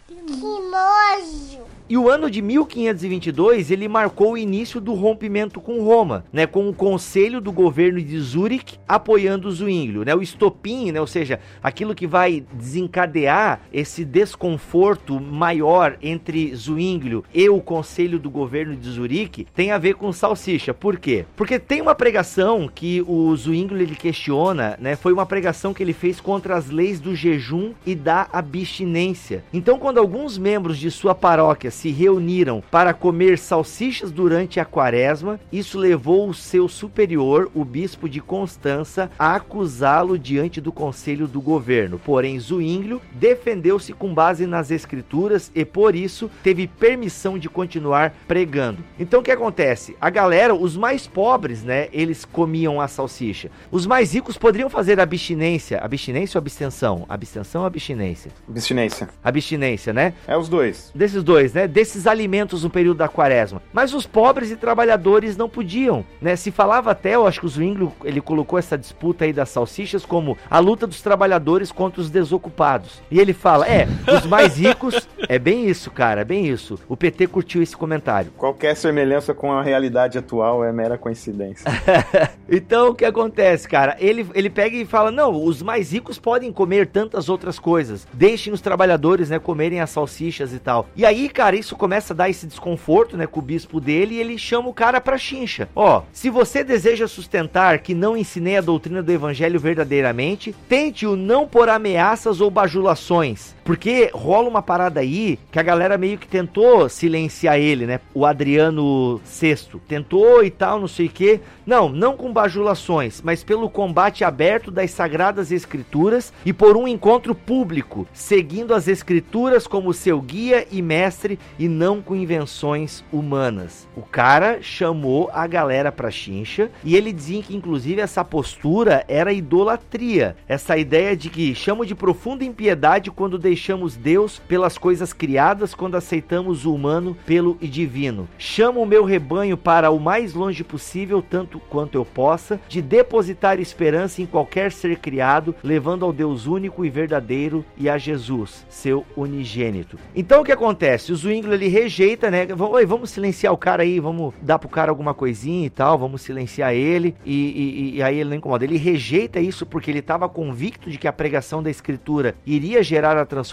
Que nojo! E o ano de 1522 ele marcou o início do rompimento com Roma, né, com o conselho do governo de Zurich apoiando Zwinglio, né, o estopim, né, ou seja, aquilo que vai desencadear esse desconforto maior entre Zwinglio e o conselho do governo de Zurique tem a ver com salsicha. Por quê? Porque tem uma pregação que o Zwinglio ele questiona, né, foi uma pregação que ele fez contra as leis do jejum e da abstinência. Então, quando alguns membros de sua paróquia se reuniram para comer salsichas durante a quaresma, isso levou o seu superior, o bispo de Constança, a acusá-lo diante do conselho do governo. Porém, Zuínglio defendeu-se com base nas escrituras e por isso teve permissão de continuar pregando. Então o que acontece? A galera, os mais pobres, né, eles comiam a salsicha. Os mais ricos poderiam fazer abstinência, abstinência ou abstenção? Abstenção ou abstinência? Abstinência. Abstinência, né? É os dois. Desses dois, né? Desses alimentos no período da quaresma. Mas os pobres e trabalhadores não podiam, né? Se falava até, eu acho que o Zwinglio, ele colocou essa disputa aí das salsichas como a luta dos trabalhadores contra os desocupados. E ele fala, é, os mais <laughs> ricos, é bem isso, cara, é bem isso. O PT curtiu esse comentário. Qualquer semelhança com a realidade atual é mera coincidência. <laughs> então o que acontece, cara? Ele, ele pega e fala: não, os mais ricos podem comer tantas outras coisas. Deixem os trabalhadores, né, comerem as salsichas e tal. E aí, cara, isso começa a dar esse desconforto, né, com o bispo dele e ele chama o cara pra chincha. Ó, se você deseja sustentar que não ensinei a doutrina do evangelho verdadeiramente, tente-o não por ameaças ou bajulações. Porque rola uma parada aí que a galera meio que tentou silenciar ele, né? O Adriano VI tentou e tal, não sei o quê. Não, não com bajulações, mas pelo combate aberto das sagradas escrituras e por um encontro público, seguindo as escrituras como seu guia e mestre e não com invenções humanas. O cara chamou a galera pra chincha e ele dizia que inclusive essa postura era idolatria. Essa ideia de que chamo de profunda impiedade quando deixamos Deus pelas coisas criadas, quando aceitamos o humano pelo divino. Chamo o meu rebanho para o mais longe possível, tanto quanto eu possa, de depositar esperança em qualquer ser criado, levando ao Deus único e verdadeiro e a Jesus, seu unigênito. Então o que acontece? O Zwingli ele rejeita, né? Oi, vamos silenciar o cara aí, vamos dar pro cara alguma coisinha e tal, vamos silenciar ele. E, e, e aí ele não incomoda. Ele rejeita isso porque ele estava convicto de que a pregação da escritura iria gerar a transformação.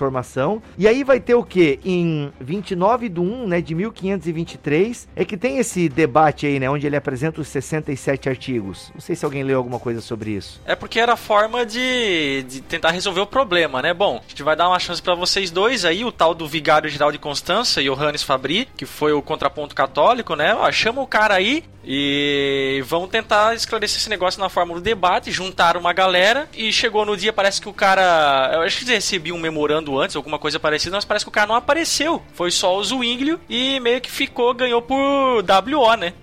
E aí vai ter o que? Em 29 de 1 né, de 1523, é que tem esse debate aí, né? Onde ele apresenta os 67 artigos. Não sei se alguém leu alguma coisa sobre isso. É porque era a forma de, de tentar resolver o problema, né? Bom, a gente vai dar uma chance para vocês dois aí, o tal do vigário geral de Constança, Johannes Fabri, que foi o contraponto católico, né? Ó, chama o cara aí e vão tentar esclarecer esse negócio na forma do debate, juntaram uma galera e chegou no dia, parece que o cara. Eu acho que recebi um memorando antes, alguma coisa parecida, mas parece que o cara não apareceu. Foi só o Zwinglio e meio que ficou, ganhou por WO, né?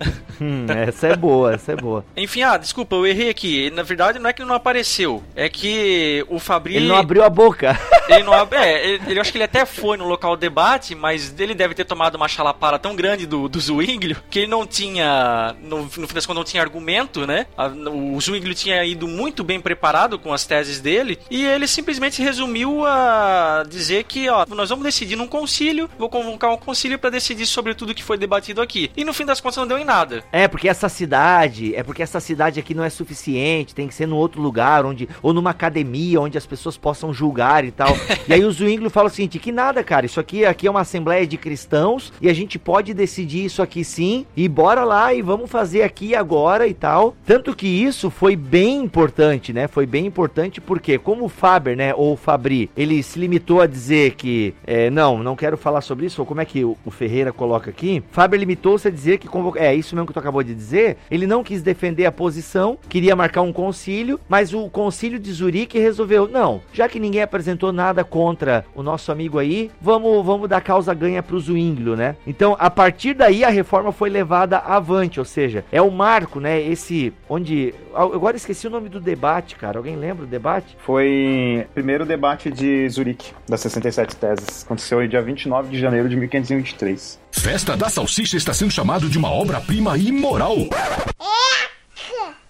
Hum, essa é boa, essa é boa. <laughs> Enfim, ah, desculpa, eu errei aqui. Na verdade, não é que ele não apareceu, é que o Fabri. Ele não abriu a boca. <laughs> Ele não abriu. É, ele, ele, eu acho que ele até foi no local do debate, mas ele deve ter tomado uma chalapada tão grande do, do Zwinglio que ele não tinha. No, no fim das contas, não tinha argumento, né? A, o Zwinglio tinha ido muito bem preparado com as teses dele e ele simplesmente resumiu a dizer que, ó, nós vamos decidir num concílio, vou convocar um concílio para decidir sobre tudo que foi debatido aqui. E no fim das contas não deu em nada. É, porque essa cidade, é porque essa cidade aqui não é suficiente, tem que ser num outro lugar, onde ou numa academia onde as pessoas possam julgar e tal. <laughs> e aí o Zwinglio fala o seguinte, que nada, cara, isso aqui, aqui é uma assembleia de cristãos e a gente pode decidir isso aqui sim, e bora lá e vamos fazer aqui agora e tal. Tanto que isso foi bem importante, né? Foi bem importante porque como o Faber, né, ou o Fabri, ele se limitou a dizer que, é, não, não quero falar sobre isso, ou como é que o, o Ferreira coloca aqui, Faber limitou-se a dizer que, é isso mesmo que tu acabou de dizer, ele não quis defender a posição, queria marcar um concílio, mas o concílio de Zurique resolveu, não, já que ninguém apresentou nada contra o nosso amigo aí, vamos, vamos dar causa ganha pro Zwinglio, né? Então, a partir daí, a reforma foi levada avante, ou seja, é o marco, né, esse, onde, agora esqueci o nome do debate, cara, alguém lembra o debate? Foi primeiro debate de Zurique, das 67 teses, aconteceu dia 29 de janeiro de 1523. Festa da Salsicha está sendo chamado de uma obra-prima imoral. É,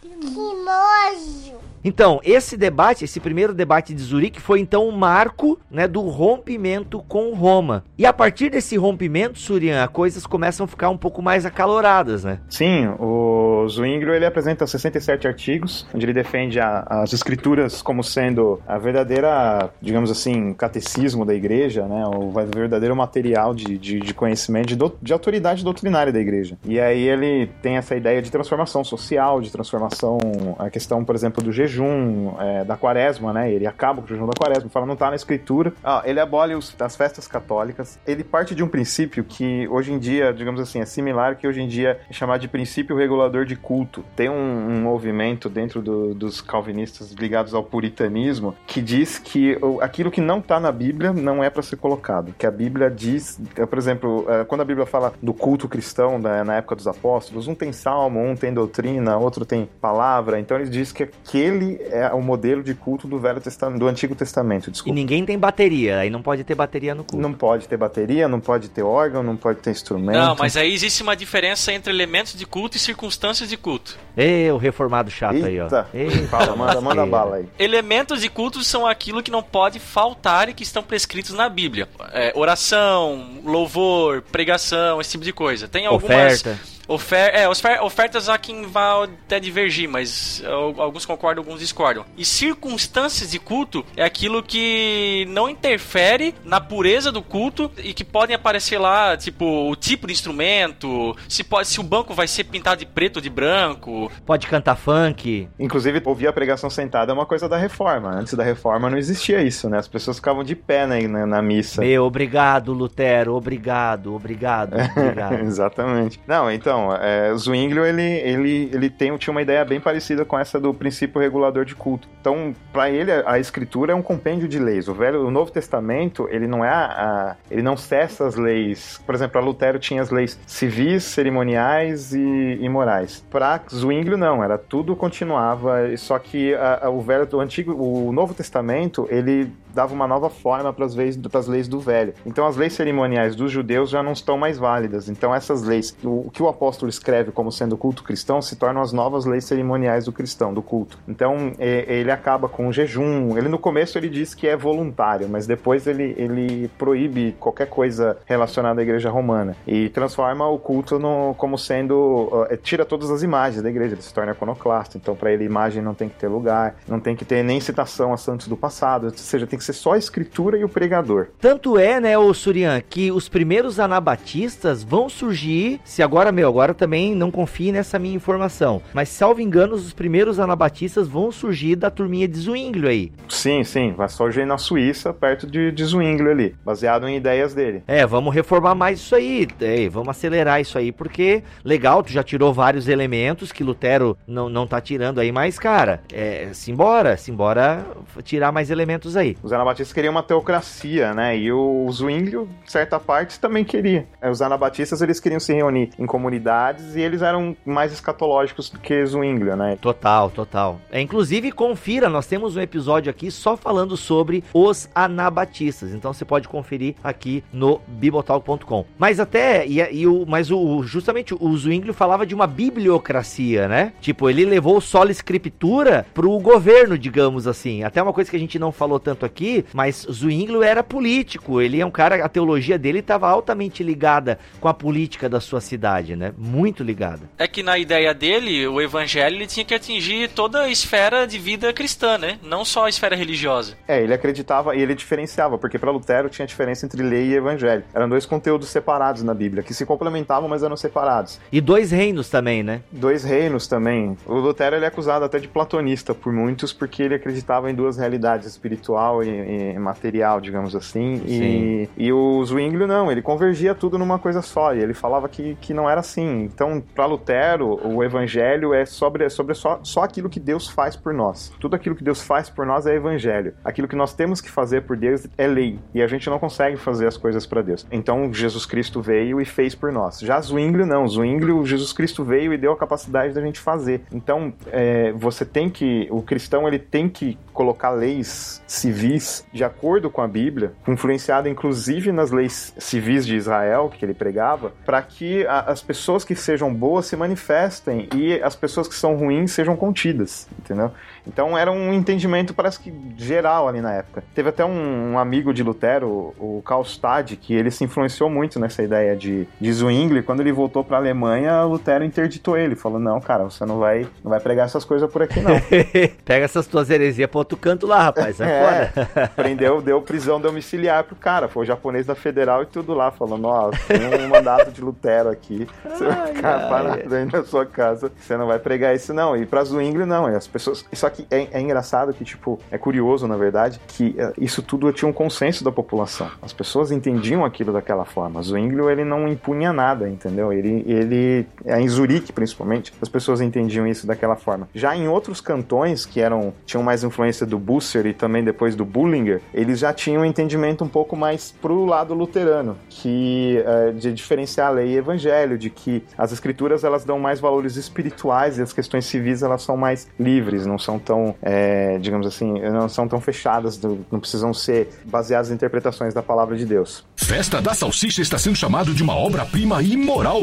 que nojo. Então, esse debate, esse primeiro debate de Zurique foi então um marco, né, do rompimento com Roma. E a partir desse rompimento, Surian, as coisas começam a ficar um pouco mais acaloradas, né? Sim, o Zwinglio ele apresenta 67 artigos, onde ele defende a, as escrituras como sendo a verdadeira, digamos assim, catecismo da igreja, né, o verdadeiro material de, de, de conhecimento, de, do, de autoridade doutrinária da igreja. E aí ele tem essa ideia de transformação social, de transformação, a questão, por exemplo, do jejum, jejum é, da quaresma, né? Ele acaba com o jejum da quaresma, fala, não tá na escritura. Ah, ele abole os, as festas católicas. Ele parte de um princípio que hoje em dia, digamos assim, é similar que hoje em dia é chamado de princípio regulador de culto. Tem um, um movimento dentro do, dos calvinistas ligados ao puritanismo que diz que aquilo que não tá na Bíblia não é para ser colocado. Que a Bíblia diz, é, por exemplo, é, quando a Bíblia fala do culto cristão na época dos apóstolos, um tem salmo, um tem doutrina, outro tem palavra. Então ele diz que aquele ele é o modelo de culto do Velho Testamento, do Antigo Testamento, desculpa. E ninguém tem bateria, aí não pode ter bateria no culto. Não pode ter bateria, não pode ter órgão, não pode ter instrumento. Não, mas aí existe uma diferença entre elementos de culto e circunstâncias de culto. Ê, o reformado chato Eita. aí, ó. Eita, Fala, manda, manda bala aí. Elementos de culto são aquilo que não pode faltar e que estão prescritos na Bíblia. É, oração, louvor, pregação, esse tipo de coisa. Tem algumas... Oferta. Ofer é, ofertas há quem vá até divergir, mas alguns concordam, alguns discordam. E circunstâncias de culto é aquilo que não interfere na pureza do culto e que podem aparecer lá, tipo, o tipo de instrumento, se, pode, se o banco vai ser pintado de preto ou de branco. Pode cantar funk. Inclusive, ouvir a pregação sentada é uma coisa da reforma. Antes da reforma não existia isso, né? As pessoas ficavam de pé né, na, na missa. Meu, obrigado, Lutero, obrigado, obrigado, <laughs> obrigado. Exatamente. Não, então, então, é, Zwinglio, ele, ele, ele tem, tinha uma ideia bem parecida com essa do princípio regulador de culto. Então, para ele, a, a, escritura é um compêndio de leis. O Velho, o Novo Testamento, ele não é a, ele não cessa as leis. Por exemplo, a Lutero tinha as leis civis, cerimoniais e, e morais. Para Zwinglio, não, era tudo continuava, só que a, o Velho, o Antigo, o Novo Testamento, ele dava uma nova forma para as leis, leis do velho. Então as leis cerimoniais dos judeus já não estão mais válidas. Então essas leis, o, que o apóstolo escreve como sendo culto cristão, se tornam as novas leis cerimoniais do cristão, do culto. Então ele acaba com o jejum. Ele no começo ele diz que é voluntário, mas depois ele, ele proíbe qualquer coisa relacionada à igreja romana e transforma o culto no, como sendo uh, tira todas as imagens da igreja, ele se torna iconoclasta. Então para ele imagem não tem que ter lugar, não tem que ter nem citação a santos do passado, ou seja, tem que ser só a escritura e o pregador. Tanto é, né, o Surian, que os primeiros anabatistas vão surgir, se agora, meu, agora também não confie nessa minha informação, mas salvo engano, os primeiros anabatistas vão surgir da turminha de Zwinglio aí. Sim, sim, vai surgir na Suíça, perto de, de Zwinglio ali, baseado em ideias dele. É, vamos reformar mais isso aí, é, vamos acelerar isso aí, porque legal, tu já tirou vários elementos que Lutero não, não tá tirando aí, mas cara, é, simbora, simbora tirar mais elementos aí. Os anabatistas queriam uma teocracia, né? E o Zwinglio, certa parte, também queria. É, os anabatistas, eles queriam se reunir em comunidades e eles eram mais escatológicos do que Zwinglio, né? Total, total. É, inclusive, confira, nós temos um episódio aqui só falando sobre os anabatistas. Então você pode conferir aqui no bibotalk.com. Mas até, e, e, o, mas o, justamente o Zwinglio falava de uma bibliocracia, né? Tipo, ele levou solo escritura pro governo, digamos assim. Até uma coisa que a gente não falou tanto aqui, mas Zwinglio era político. Ele é um cara, a teologia dele estava altamente ligada com a política da sua cidade, né? né? Muito ligada. É que na ideia dele, o evangelho ele tinha que atingir toda a esfera de vida cristã, né? Não só a esfera religiosa. É, ele acreditava e ele diferenciava, porque para Lutero tinha diferença entre lei e evangelho. Eram dois conteúdos separados na Bíblia, que se complementavam, mas eram separados. E dois reinos também, né? Dois reinos também. O Lutero ele é acusado até de platonista por muitos, porque ele acreditava em duas realidades, espiritual e, e material, digamos assim. E, e o Zwinglio não, ele convergia tudo numa coisa só. E ele falava que, que não era assim. Então, para Lutero, o evangelho é sobre, é sobre só, só aquilo que Deus faz por nós. Tudo aquilo que Deus faz por nós é evangelho. Aquilo que nós temos que fazer por Deus é lei. E a gente não consegue fazer as coisas para Deus. Então, Jesus Cristo veio e fez por nós. Já Zwinglio não. Zwinglio, Jesus Cristo veio e deu a capacidade da gente fazer. Então, é, você tem que, o cristão ele tem que colocar leis civis de acordo com a Bíblia, influenciada inclusive nas leis civis de Israel que ele pregava, para que a, as pessoas que sejam boas se manifestem e as pessoas que são ruins sejam contidas, entendeu? Então era um entendimento, parece que geral ali na época. Teve até um, um amigo de Lutero, o Karl Stade, que ele se influenciou muito nessa ideia de, de Zwingli. Quando ele voltou para a Alemanha, Lutero interditou ele, falou: Não, cara, você não vai, não vai pregar essas coisas por aqui, não. <laughs> Pega essas tuas heresias pro outro canto lá, rapaz. É, <laughs> É, foda. prendeu, deu prisão domiciliar pro cara. Foi o japonês da federal e tudo lá, falando: Ó, tem um mandato de Lutero aqui. Você vai ficar ai. parado aí na sua casa. Você não vai pregar isso, não. E pra Zwingli, não. E as pessoas. Só que é, é engraçado que, tipo, é curioso, na verdade, que eh, isso tudo tinha um consenso da população. As pessoas entendiam aquilo daquela forma. Zwingli, ele não impunha nada, entendeu? Ele, ele, em Zurique, principalmente, as pessoas entendiam isso daquela forma. Já em outros cantões, que eram tinham mais influência do Busser e também depois do Bullinger, eles já tinham um entendimento um pouco mais pro lado luterano, que eh, de diferenciar a lei e evangelho, de que as escrituras elas dão mais valores espirituais e as questões civis elas são mais livres, não são tão, eh, digamos assim, não são tão fechadas, não precisam ser baseadas em interpretações da palavra de Deus. Festa da Salsicha está sendo chamado de uma obra-prima imoral.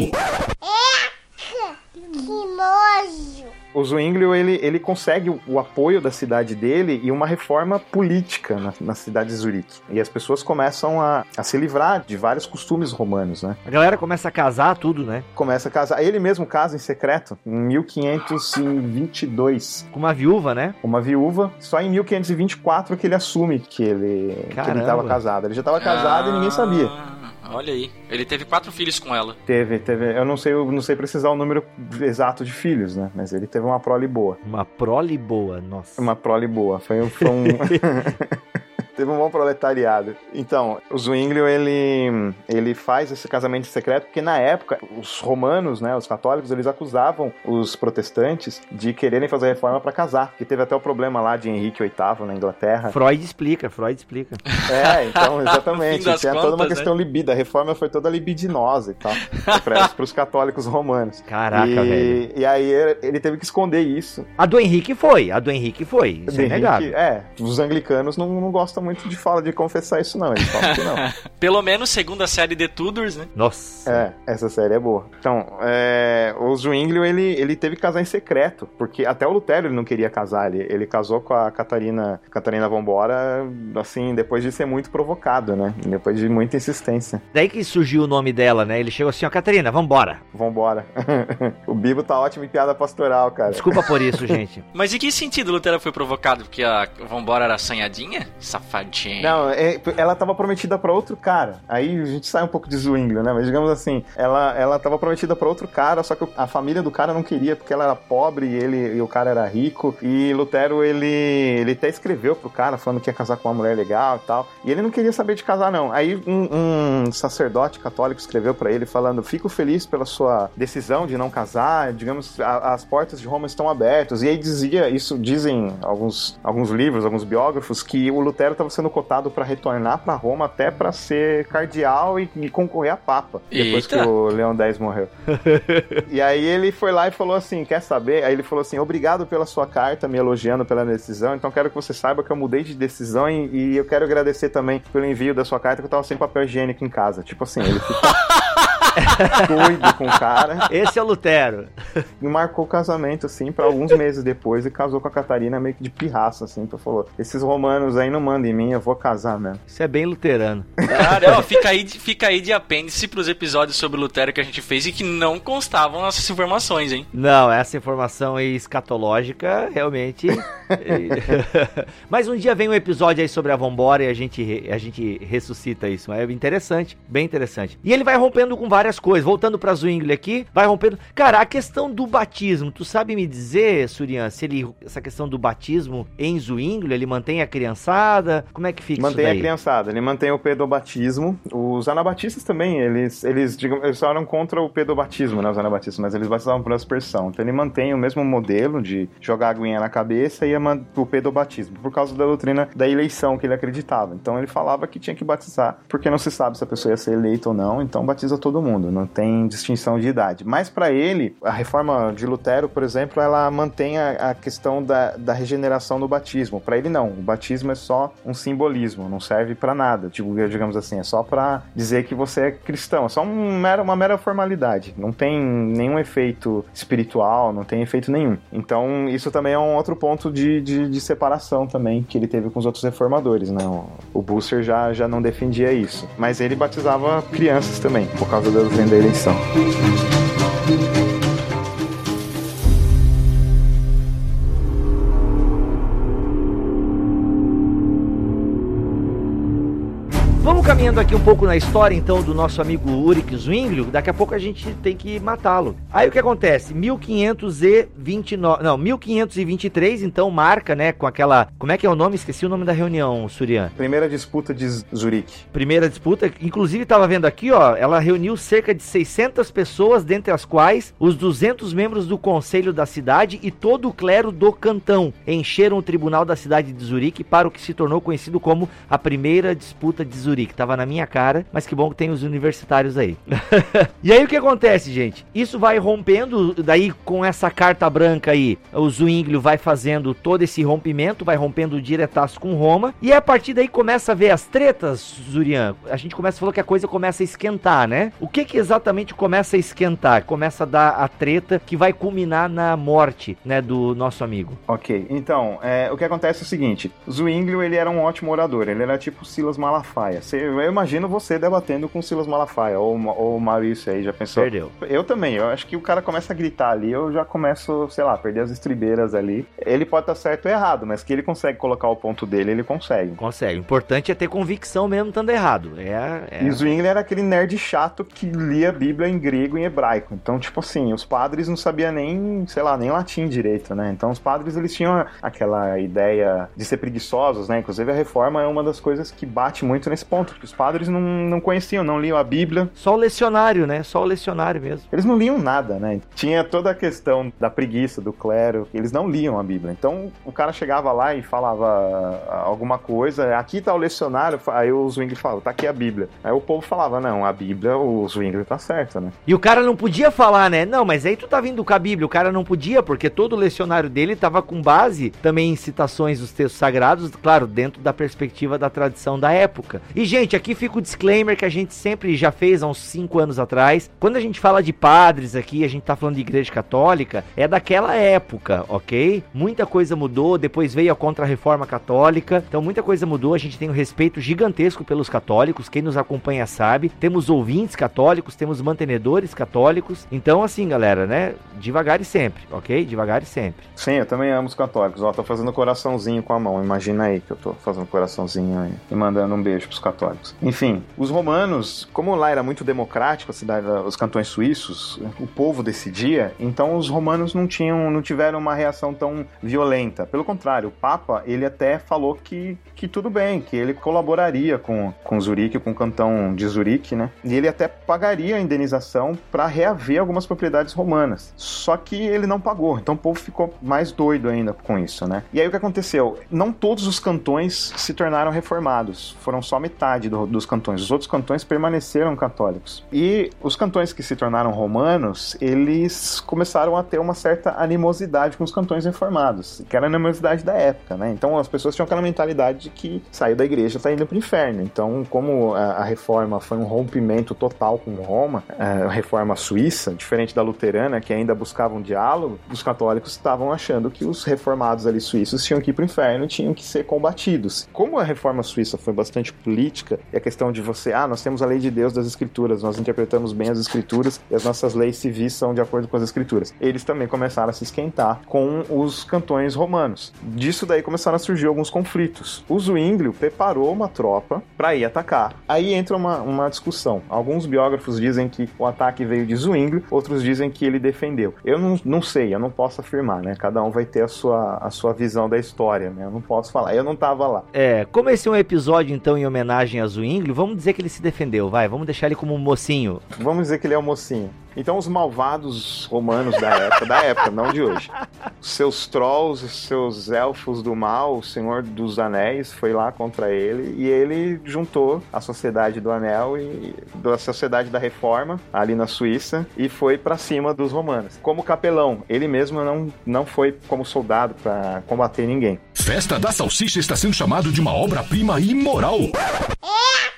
Que nojo. O Zwinglio, ele, ele consegue o, apoio da cidade dele e uma reforma política na, na cidade de Zurique. E as pessoas começam a, a se livrar de vários costumes romanos, né? A galera começa a casar tudo, né? Começa a casar. Ele mesmo casa em secreto, em 1522. Com uma viúva, né? Uma viúva, só em 1524 que ele assume que ele que ele estava casado. Ele já estava casado e ninguém sabia. Olha aí. Ele teve quatro filhos com ela. Teve, teve. Eu não sei, eu não sei precisar o número exato de filhos, né? Mas ele teve uma prole boa. Uma prole boa, nossa. Uma prole boa. Foi, um- foi um. <laughs> Teve um bom proletariado. Então, o Zwinglio, ele, ele faz esse casamento secreto porque na época os romanos, né, os católicos, eles acusavam os protestantes de quererem fazer reforma para casar, que teve até o problema lá de Henrique VIII na Inglaterra. Freud explica, Freud explica. É, então, <laughs> exatamente. Tinha toda uma contas, questão libido. A reforma foi toda libidinosa e tal, para <laughs> os católicos romanos. Caraca, e, velho. e aí ele teve que esconder isso. A do Henrique foi, a do Henrique foi. Isso é é, os anglicanos não, não gostam muito de falar de confessar isso, não. Eles falam que não. <laughs> Pelo menos segundo a série The Tudors, né? Nossa. É, essa série é boa. Então, é, o Zwinglio, ele, ele teve que casar em secreto, porque até o Lutero ele não queria casar. Ele, ele casou com a Catarina, Catarina Vambora, assim, depois de ser muito provocado, né? Depois de muita insistência. Daí que surgiu o nome dela, né? Ele chegou assim, ó, Catarina, vambora. Vambora. <laughs> o Bibo tá ótimo em piada pastoral, cara. Desculpa por isso, <laughs> gente. Mas em que sentido Lutero foi provocado? Porque a Vambora era assanhadinha? Safadinha. Não, é, ela tava prometida pra outro cara. Aí a gente sai um pouco de Zwinglio, né? Mas digamos assim, ela, ela tava prometida pra outro cara, só que a família do cara não queria, porque ela era pobre e, ele, e o cara era rico. E Lutero, ele, ele até escreveu pro cara falando que ia casar com uma mulher legal e tal. E ele não queria saber de casar, não. Aí um, um sacerdote católico escreveu pra ele falando: Fico feliz pela sua decisão de não casar. Digamos, a- as portas de Roma estão abertas. E aí dizia, isso dizem alguns, alguns livros, alguns biógrafos, que o Lutero estava sendo cotado para retornar para Roma até para ser cardeal e, e concorrer a papa. Depois Eita. que o Leão X morreu. <laughs> e aí ele foi lá e falou assim: Quer saber? Aí ele falou assim: Obrigado pela sua carta, me elogiando pela decisão. Então quero que você saiba que eu mudei de decisão e, e eu quero agradecer também pelo envio da sua carta que eu tava sem papel higiênico em casa. Tipo assim, ele ficou. <laughs> <laughs> doido com o cara. Esse é o Lutero. E marcou o casamento, assim, pra alguns meses depois e casou com a Catarina meio que de pirraça, assim. Então falou: esses romanos aí não mandam em mim, eu vou casar mesmo. Isso é bem luterano. Cara, ó, fica aí, de- fica aí de apêndice pros episódios sobre Lutero que a gente fez e que não constavam essas informações, hein? Não, essa informação aí escatológica realmente. <laughs> Mas um dia vem um episódio aí sobre a Vambora e a gente, a gente ressuscita isso. É interessante, bem interessante. E ele vai rompendo com várias coisas. Voltando pra Zwingli aqui, vai rompendo. Cara, a questão do batismo, tu sabe me dizer, Surian, se ele. Essa questão do batismo em Zwingli, ele mantém a criançada? Como é que fica Mantém isso a daí? criançada, ele mantém o pedobatismo. Os anabatistas também, eles, eles, digam, eles eram contra o pedobatismo, né, os anabatistas, mas eles batizavam por aspersão. Então ele mantém o mesmo modelo de jogar a aguinha na cabeça e a o pedobatismo, por causa da doutrina da eleição que ele acreditava. Então ele falava que tinha que batizar, porque não se sabe se a pessoa ia ser eleita ou não, então batiza todo mundo, não tem distinção de idade. Mas para ele, a reforma de Lutero, por exemplo, ela mantém a, a questão da, da regeneração no batismo. Para ele não, o batismo é só um simbolismo, não serve para nada. Tipo, digamos assim, é só para dizer que você é cristão, é só um mero- uma mera formalidade. Não tem nenhum efeito espiritual, não tem efeito nenhum. Então isso também é um outro ponto de, de, de separação também que ele teve com os outros reformadores, né? O, o Busser já, já não defendia isso, mas ele batizava crianças também por causa da doutrina da eleição. Caminhando aqui um pouco na história, então, do nosso amigo Ulrich Zwinglio. Daqui a pouco a gente tem que matá-lo. Aí o que acontece? 1529... Não, 1523, então, marca, né, com aquela... Como é que é o nome? Esqueci o nome da reunião, Surian. Primeira disputa de Zurique. Primeira disputa. Inclusive, estava vendo aqui, ó, ela reuniu cerca de 600 pessoas, dentre as quais os 200 membros do conselho da cidade e todo o clero do cantão encheram o tribunal da cidade de Zurique para o que se tornou conhecido como a primeira disputa de Zurique. Tava na minha cara, mas que bom que tem os universitários aí. <laughs> e aí o que acontece, gente? Isso vai rompendo, daí com essa carta branca aí, o Zwinglio vai fazendo todo esse rompimento, vai rompendo diretaço com Roma, e a partir daí começa a ver as tretas, Zurian. A gente começa a falar que a coisa começa a esquentar, né? O que que exatamente começa a esquentar? Começa a dar a treta que vai culminar na morte, né, do nosso amigo. Ok, então, é, o que acontece é o seguinte: Zwinglio, ele era um ótimo orador, ele era tipo Silas Malafaia. Você- eu imagino você debatendo com Silas Malafaia, ou, ou o Maurício aí, já pensou? Perdeu. Eu também, eu acho que o cara começa a gritar ali, eu já começo, sei lá, a perder as estribeiras ali. Ele pode estar certo ou errado, mas que ele consegue colocar o ponto dele, ele consegue. Consegue. O importante é ter convicção mesmo estando errado. É, é... E Zwingli era aquele nerd chato que lia a Bíblia em grego e em hebraico. Então, tipo assim, os padres não sabiam nem, sei lá, nem latim direito, né? Então, os padres, eles tinham aquela ideia de ser preguiçosos, né? Inclusive, a reforma é uma das coisas que bate muito nesse ponto, porque os padres não, não conheciam, não liam a Bíblia. Só o lecionário, né? Só o lecionário mesmo. Eles não liam nada, né? Tinha toda a questão da preguiça do clero, eles não liam a Bíblia. Então, o cara chegava lá e falava alguma coisa, aqui tá o lecionário, aí o Zwingli falava, tá aqui a Bíblia. Aí o povo falava, não, a Bíblia, o Zwingli tá certo, né? E o cara não podia falar, né? Não, mas aí tu tá vindo com a Bíblia. O cara não podia, porque todo o lecionário dele tava com base também em citações dos textos sagrados, claro, dentro da perspectiva da tradição da época. E, gente, aqui fica o disclaimer que a gente sempre já fez há uns 5 anos atrás. Quando a gente fala de padres aqui, a gente tá falando de igreja católica, é daquela época, ok? Muita coisa mudou, depois veio a contra-reforma católica, então muita coisa mudou. A gente tem um respeito gigantesco pelos católicos, quem nos acompanha sabe. Temos ouvintes católicos, temos mantenedores católicos. Então, assim, galera, né? Devagar e sempre, ok? Devagar e sempre. Sim, eu também amo os católicos. Ó, tô fazendo coraçãozinho com a mão. Imagina aí que eu tô fazendo coraçãozinho aí e mandando um beijo pros católicos. Enfim, os romanos, como lá era muito democrático a cidade, os cantões suíços, o povo decidia, então os romanos não tinham, não tiveram uma reação tão violenta. Pelo contrário, o Papa, ele até falou que, que tudo bem, que ele colaboraria com, com Zurique, com o cantão de Zurique, né? E ele até pagaria a indenização para reaver algumas propriedades romanas. Só que ele não pagou, então o povo ficou mais doido ainda com isso, né? E aí o que aconteceu? Não todos os cantões se tornaram reformados, foram só metade do, dos cantões. Os outros cantões permaneceram católicos. E os cantões que se tornaram romanos, eles começaram a ter uma certa animosidade com os cantões reformados, que era a animosidade da época, né? Então as pessoas tinham aquela mentalidade de que saiu da igreja está indo para o inferno. Então, como a, a, reforma foi um rompimento total com Roma, é, a reforma suíça, diferente da luterana, que ainda buscava um diálogo, os católicos estavam achando que os reformados ali suíços tinham que ir para o inferno e tinham que ser combatidos. Como a reforma suíça foi bastante política, a questão de você, ah, nós temos a lei de Deus das escrituras, nós interpretamos bem as escrituras e as nossas leis civis são de acordo com as escrituras. Eles também começaram a se esquentar com os cantões romanos. Disso daí começaram a surgir alguns conflitos. O Zwinglio preparou uma tropa para ir atacar. Aí entra uma, uma discussão. Alguns biógrafos dizem que o ataque veio de Zwinglio, outros dizem que ele defendeu. Eu não, não sei, eu não posso afirmar, né? Cada um vai ter a sua, a sua visão da história, né? Eu não posso falar, eu não tava lá. É, como esse é um episódio, então, em homenagem a Zwinglio, vamos dizer que ele se defendeu, vai, vamos deixar ele como um mocinho. Vamos dizer que ele é um mocinho. Então, os malvados romanos da época, da época, não de hoje. Seus trolls, seus elfos do mal, o Senhor dos Anéis foi lá contra ele e ele juntou a Sociedade do Anel e a Sociedade da Reforma ali na Suíça e foi para cima dos romanos. Como capelão, ele mesmo não, não foi como soldado para combater ninguém. Festa da Salsicha está sendo chamado de uma obra-prima imoral. É,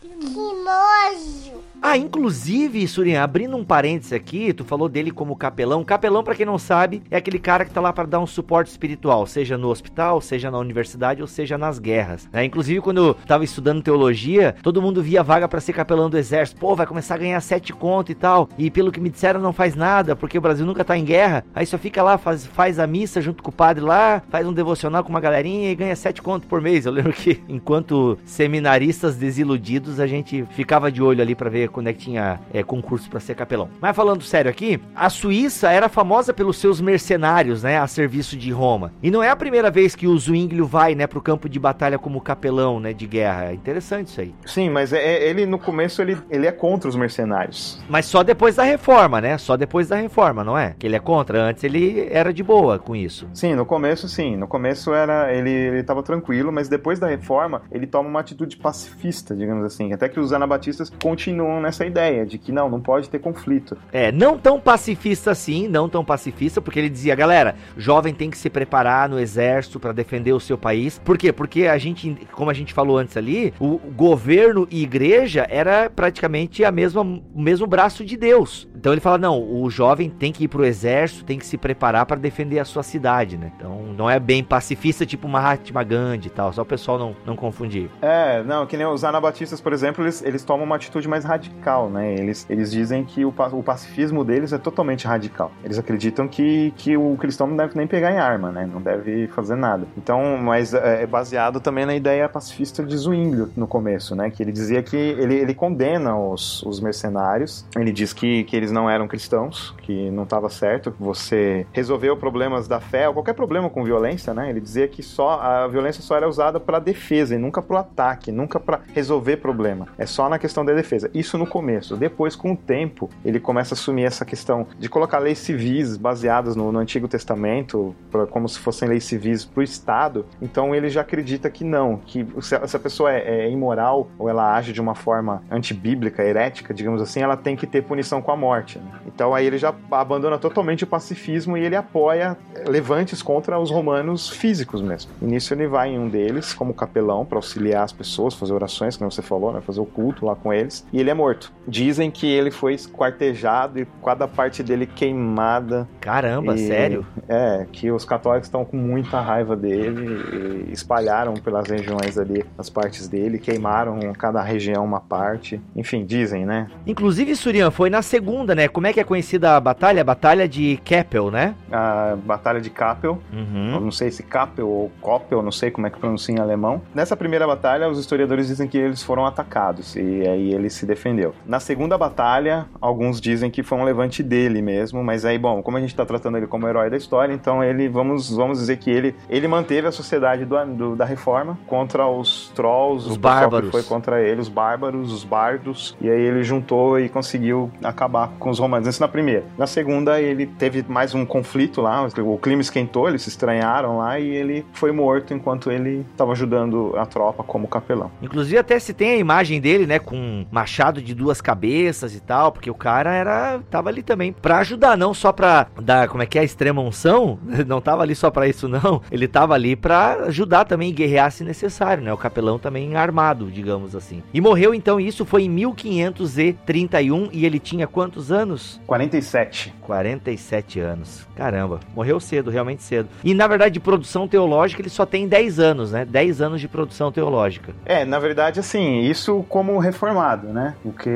que nojo! Ah, inclusive, Surinha, abrindo um parênteses aqui, tu falou dele como capelão. Capelão, para quem não sabe, é aquele cara que tá lá para dar um suporte espiritual, seja no hospital, seja na universidade ou seja nas guerras. Né? Inclusive, quando eu tava estudando teologia, todo mundo via vaga para ser capelão do exército. Pô, vai começar a ganhar sete conto e tal. E pelo que me disseram, não faz nada, porque o Brasil nunca tá em guerra. Aí só fica lá, faz, faz a missa junto com o padre lá, faz um devocional com uma galerinha e ganha sete conto por mês. Eu lembro que, enquanto seminaristas desiludidos, a gente ficava de olho ali para ver quando é que tinha é, concurso para ser capelão. Mas falando sério aqui, a Suíça era famosa pelos seus mercenários, né, a serviço de Roma. E não é a primeira vez que o Zwinglio vai, né, pro campo de batalha como capelão, né, de guerra. É interessante isso aí. Sim, mas é, é, ele no começo ele, ele é contra os mercenários. Mas só depois da reforma, né? Só depois da reforma, não é? Que ele é contra. Antes ele era de boa com isso. Sim, no começo sim. No começo era ele, ele tava tranquilo, mas depois da reforma ele toma uma atitude pacifista, digamos assim. Até que os anabatistas continuam nessa ideia de que não, não pode ter conflito. É, não tão pacifista assim, não tão pacifista, porque ele dizia, galera, jovem tem que se preparar no exército para defender o seu país. Por quê? Porque a gente, como a gente falou antes ali, o governo e igreja era praticamente a mesma, o mesmo braço de Deus. Então ele fala, não, o jovem tem que ir pro exército, tem que se preparar para defender a sua cidade, né? Então não é bem pacifista tipo Mahatma Gandhi e tal, só o pessoal não, não confundir. É, não, que nem os anabatistas, por exemplo, eles, eles tomam uma atitude mais radical, né? Eles, eles dizem que o, o pacifismo deles é totalmente radical. Eles acreditam que, que o cristão não deve nem pegar em arma, né? Não deve fazer nada. Então, mas é, é baseado também na ideia pacifista de Zwinglio no começo, né? Que ele dizia que ele, ele condena os, os mercenários. Ele diz que, que eles não eram cristãos, que não estava certo, você resolveu problemas da fé, ou qualquer problema com violência, né? Ele dizia que só a violência só era usada para defesa e nunca para o ataque, nunca para resolver problema. É só na questão da defesa. Isso no começo. Depois, com o tempo, ele começa a assumir essa questão de colocar leis civis baseadas no, no Antigo Testamento, pra, como se fossem leis civis para o Estado. Então ele já acredita que não, que se a, se a pessoa é, é, imoral ou ela age de uma forma antibíblica, herética, digamos assim, ela tem que ter punição com a morte. Né? Então aí ele já abandona totalmente o pacifismo e ele apoia levantes contra os romanos físicos mesmo. E nisso ele vai em um deles como capelão para auxiliar as pessoas, fazer orações, como você falou, né? fazer o culto lá com eles. E ele é morto. Dizem que ele foi esquartejado e cada parte dele queimada. Caramba, E- sério? É, que os católicos estão com muita raiva dele e espalharam pelas regiões ali as partes dele, queimaram cada região uma parte. Enfim, dizem, né? Inclusive, Surian, foi na segunda, né? Como é que é conhecida a batalha? A batalha de Keppel, né? A Batalha de Kappel, eu Uhum. não sei se Kappel ou Koppel, não sei como é que pronuncia em alemão. Nessa primeira batalha, os historiadores dizem que eles foram atacados e aí eles se defenderam. Na segunda batalha, alguns dizem que foi um levante dele mesmo, mas aí, bom, como a gente tá tratando ele como herói da história, então ele, vamos, vamos dizer que ele, ele manteve a sociedade do, do da reforma contra os trolls, Os bárbaros. foi contra ele, os bárbaros, os bardos, e aí ele juntou e conseguiu acabar com os romanos. Isso na primeira. Na segunda, ele teve mais um conflito lá, o clima esquentou, eles se estranharam lá e ele foi morto enquanto ele estava ajudando a tropa como capelão. Inclusive até se tem a imagem dele, né, com um machado de duas cabeças e tal, porque o cara era tava ali também pra ajudar, não só pra dar, como é que é, a extrema unção, <laughs> não tava ali só pra isso não, ele tava ali pra ajudar também e guerrear se necessário, né, o capelão também armado, digamos assim. E morreu então, isso foi em 1531 e ele tinha quantos anos? 47. 47 anos. Caramba, morreu cedo, realmente cedo. E na verdade, de produção teológica, ele só tem 10 anos, né? 10 anos de produção teológica. É, na verdade, assim, isso como reformado, né? Porque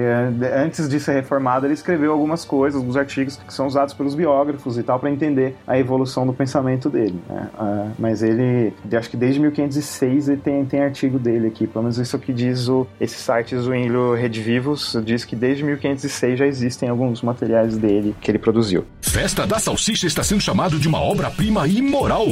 antes de ser reformado, ele escreveu algumas coisas, alguns artigos que são usados pelos biógrafos e tal, para entender a evolução do pensamento dele, né? Ah, mas ele, acho que desde 1506 ele tem, tem artigo dele aqui, pelo menos isso é o que diz o, esse site Zwinglio Redivivos, diz que desde 1506 já existem alguns materiais dele que ele produziu. Festa da Salsicha está sendo chamado de uma obra-prima imoral.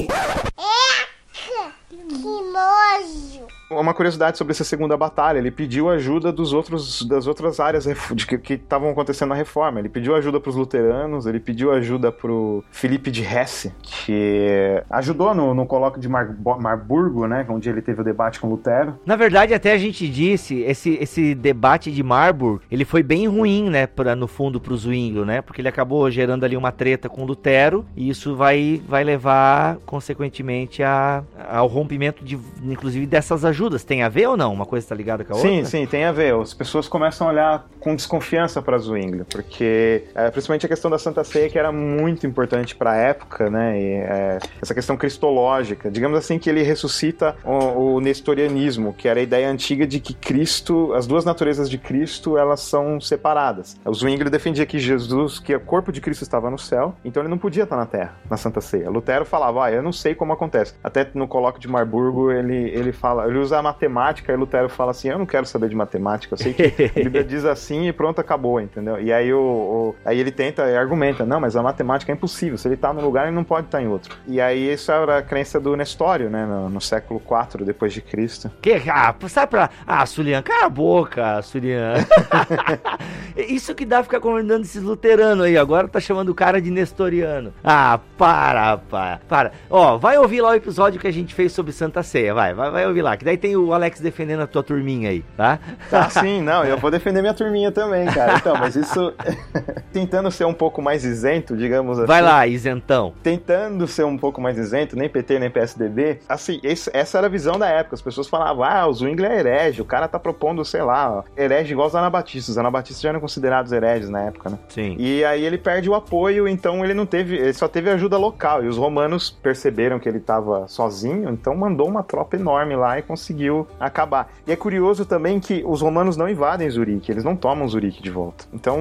Que nojo. Uma curiosidade sobre essa segunda batalha, ele pediu ajuda dos outros, das outras áreas que estavam acontecendo na reforma. Ele pediu ajuda para os luteranos, ele pediu ajuda para o Felipe de Hesse, que ajudou no, no colóquio de Mar- Marburgo, né, onde ele teve o debate com Lutero. Na verdade, até a gente disse, esse, esse debate de Marburg, ele foi bem ruim, né, pra, no fundo pro Zwinglio, né, porque ele acabou gerando ali uma treta com Lutero, e isso vai, vai levar, consequentemente, a, ao rompimento, de, inclusive, dessas ajudas. Tem a ver ou não? Uma coisa tá ligada com a Sim, outra? sim, tem a ver. As pessoas começam a olhar com desconfiança para Zwinglio, porque é, principalmente a questão da Santa Ceia, que era muito importante para a época, né? E, é, essa questão cristológica. Digamos assim que ele ressuscita o, o nestorianismo, que era a ideia antiga de que Cristo, as duas naturezas de Cristo, elas são separadas. O Zwinglio defendia que Jesus, que o corpo de Cristo estava no céu, então ele não podia estar na terra, na Santa Ceia. Lutero falava, ah, eu não sei como acontece. Até no colóquio de Marburgo, ele, ele fala, ele usa a matemática, e Lutero fala assim, eu não quero saber de matemática, eu sei que a Bíblia <laughs> diz assim e pronto, acabou, entendeu? E aí, o, o- aí ele tenta e argumenta, não, mas a matemática é impossível, se ele tá num lugar, ele não pode estar em outro. E aí isso era a crença do Nestório, né, no, no século IV depois de Cristo. Que, ah, sai pra. Ah, Sulian, cala a boca, Sulian. <laughs> Isso que dá ficar convidando esses luteranos aí. Agora tá chamando o cara de nestoriano. Ah, para, para, para. Ó, vai ouvir lá o episódio que a gente fez sobre Santa Ceia. Vai, vai, vai ouvir lá. Que daí tem o Alex defendendo a tua turminha aí, tá? Tá, sim, não, eu vou defender minha turminha também, cara. Então, mas isso. <laughs> tentando ser um pouco mais isento, digamos assim. Vai lá, isentão. tentando ser um pouco mais isento, nem PT, nem PSDB, assim, esse- essa era a visão da época. As pessoas falavam, ah, o Zwingli é herege, o cara tá propondo, sei lá, herege igual os anabatistas. Os anabatistas já eram considerados hereges na época, né? Sim. E aí ele perde o apoio, então ele não teve, ele só teve ajuda local. E os romanos perceberam que ele tava sozinho, então mandou uma tropa enorme lá e conseguiu acabar. E é curioso também que os romanos não invadem Zurique, eles não tomam Zurique de volta. Então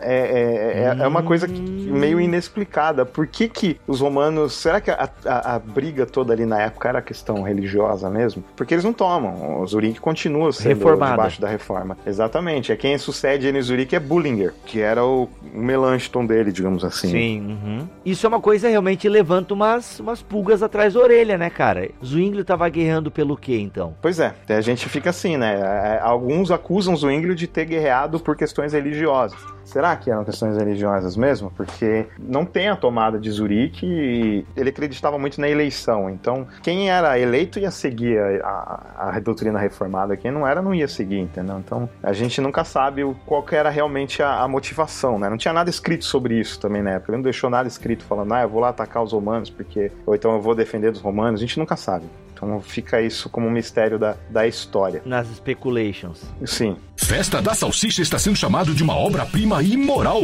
é, é, é- é uma coisa que- meio inexplicada. Por que, que os romanos. Será que a, a- a briga toda ali na época era questão religiosa mesmo? Porque eles não tomam. O Zurique continua sendo Reformada. debaixo da reforma. Exatamente. É quem sucede ele em Zurique é Bullinger, que era o Melanchthon dele, digamos assim. Sim, uhum. Isso é uma coisa realmente levanta umas, umas pulgas atrás da orelha, né, cara? Zwinglio tava guerreando pelo quê, então? Pois é, a gente fica assim, né? É, Alguns acusam Zwinglio de ter guerreado por questões religiosas. Será que eram questões religiosas mesmo? Porque não tem a tomada de Zurique e ele acreditava muito na eleição. Então, quem era eleito ia seguir a, a, a doutrina reformada, quem não era não ia seguir, entendeu? Então, a gente nunca sabe qual era realmente a, a motivação, né? Não tinha nada escrito sobre isso também na época. Ele não deixou nada escrito falando, ah, eu vou lá atacar os romanos, porque. Ou então eu vou defender dos romanos. A gente nunca sabe. Então fica isso como um mistério da, da história. Nas speculations. Sim. Festa da Salsicha está sendo chamado de uma obra-prima imoral.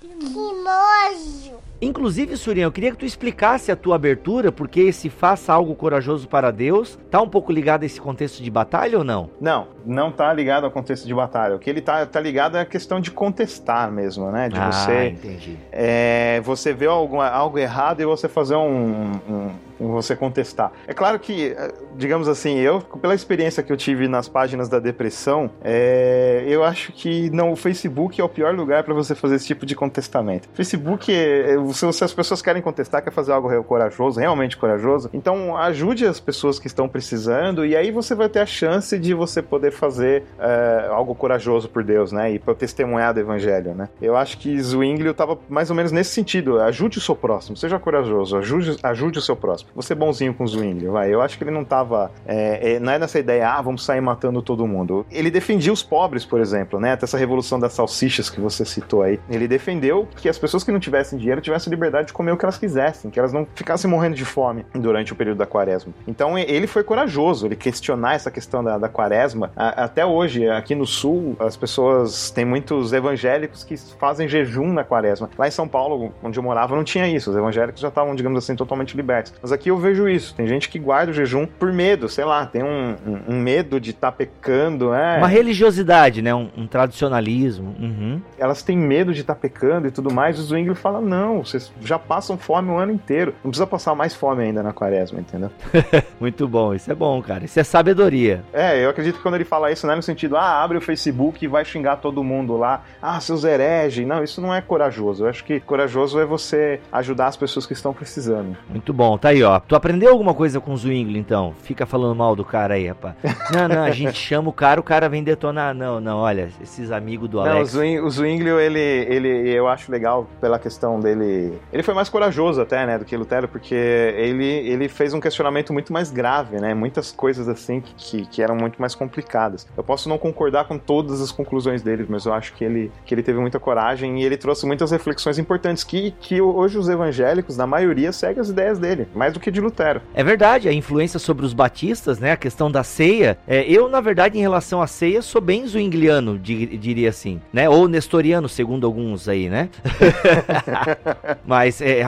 Que nojo. Inclusive, Surian, eu queria que tu explicasse a tua abertura, porque esse faça algo corajoso para Deus, tá um pouco ligado a esse contexto de batalha ou não? Não, não tá ligado ao contexto de batalha. O que ele tá, tá ligado é a questão de contestar mesmo, né? De ah, você, entendi. é, você ver algo, algo errado e você fazer um, um- você contestar. É claro que, eh, digamos assim, eu, pela experiência que eu tive nas páginas da depressão, é, eu acho que não, o Facebook é o pior lugar para você fazer esse tipo de contestamento. Facebook, é, se, se as pessoas querem contestar, quer fazer algo corajoso, realmente corajoso, então ajude as pessoas que estão precisando e aí você vai ter a chance de você poder fazer é, algo corajoso por Deus, né? E para testemunhar do evangelho, né? Eu acho que Zwinglio estava mais ou menos nesse sentido. Ajude o seu próximo, seja corajoso, ajude, ajude o seu próximo. Você é bonzinho com Zwinglio, vai. Eu acho que ele não estava é, é, não é nessa ideia, ah, vamos sair matando todo mundo. Ele defendia os pobres, por exemplo, né? Até essa revolução das salsichas que você citou aí. Ele defendeu que as pessoas que não tivessem dinheiro tivessem liberdade de comer o que elas quisessem, que elas não ficassem morrendo de fome durante o período da quaresma. Então ele foi corajoso, ele questionar essa questão da, da quaresma. A, até hoje, aqui no sul, as pessoas têm muitos evangélicos que fazem jejum na quaresma. Lá em São Paulo, onde eu morava, não tinha isso. Os evangélicos já estavam, digamos assim, totalmente libertos. Mas aqui eu vejo isso. Tem gente que guarda o jejum por medo, sei lá, tem um, um, um medo de estar tá pecando. É. Uma religiosidade, né? Um, um tradicionalismo. Uhum. Elas têm medo de estar tá pecando e tudo mais. O Zwingli fala: não, vocês já passam fome o ano inteiro. Não precisa passar mais fome ainda na quaresma, entendeu? <laughs> Muito bom, isso é bom, cara. Isso é sabedoria. É, eu acredito que quando ele fala isso, não é no sentido, ah, abre o Facebook e vai xingar todo mundo lá, ah, seus hereges. Não, isso não é corajoso. Eu acho que corajoso é você ajudar as pessoas que estão precisando. Muito bom, tá aí, ó. Tu aprendeu alguma coisa com o Zwingli, então? Fica falando mal do cara aí, rapaz. <laughs> Não, não, a gente chama o cara, o cara vem detonar. Não, não, olha, esses amigos do Alex. Não, o Zwingli, ele, ele, eu acho legal pela questão dele. Ele foi mais corajoso até, né, do que Lutero, porque ele, ele fez um questionamento muito mais grave, né? Muitas coisas assim que, que, que eram muito mais complicadas. Eu posso não concordar com todas as conclusões dele, mas eu acho que ele, que ele teve muita coragem e ele trouxe muitas reflexões importantes que, que hoje os evangélicos, na maioria, seguem as ideias dele, mais do que de Lutero. É verdade, a influência sobre os batistas, né? A questão da ceia. É, eu, na verdade, em relação à ceia, sou bem zwingliano, diria assim, né? Ou nestoriano, segundo alguns aí, né? <laughs> Mas é,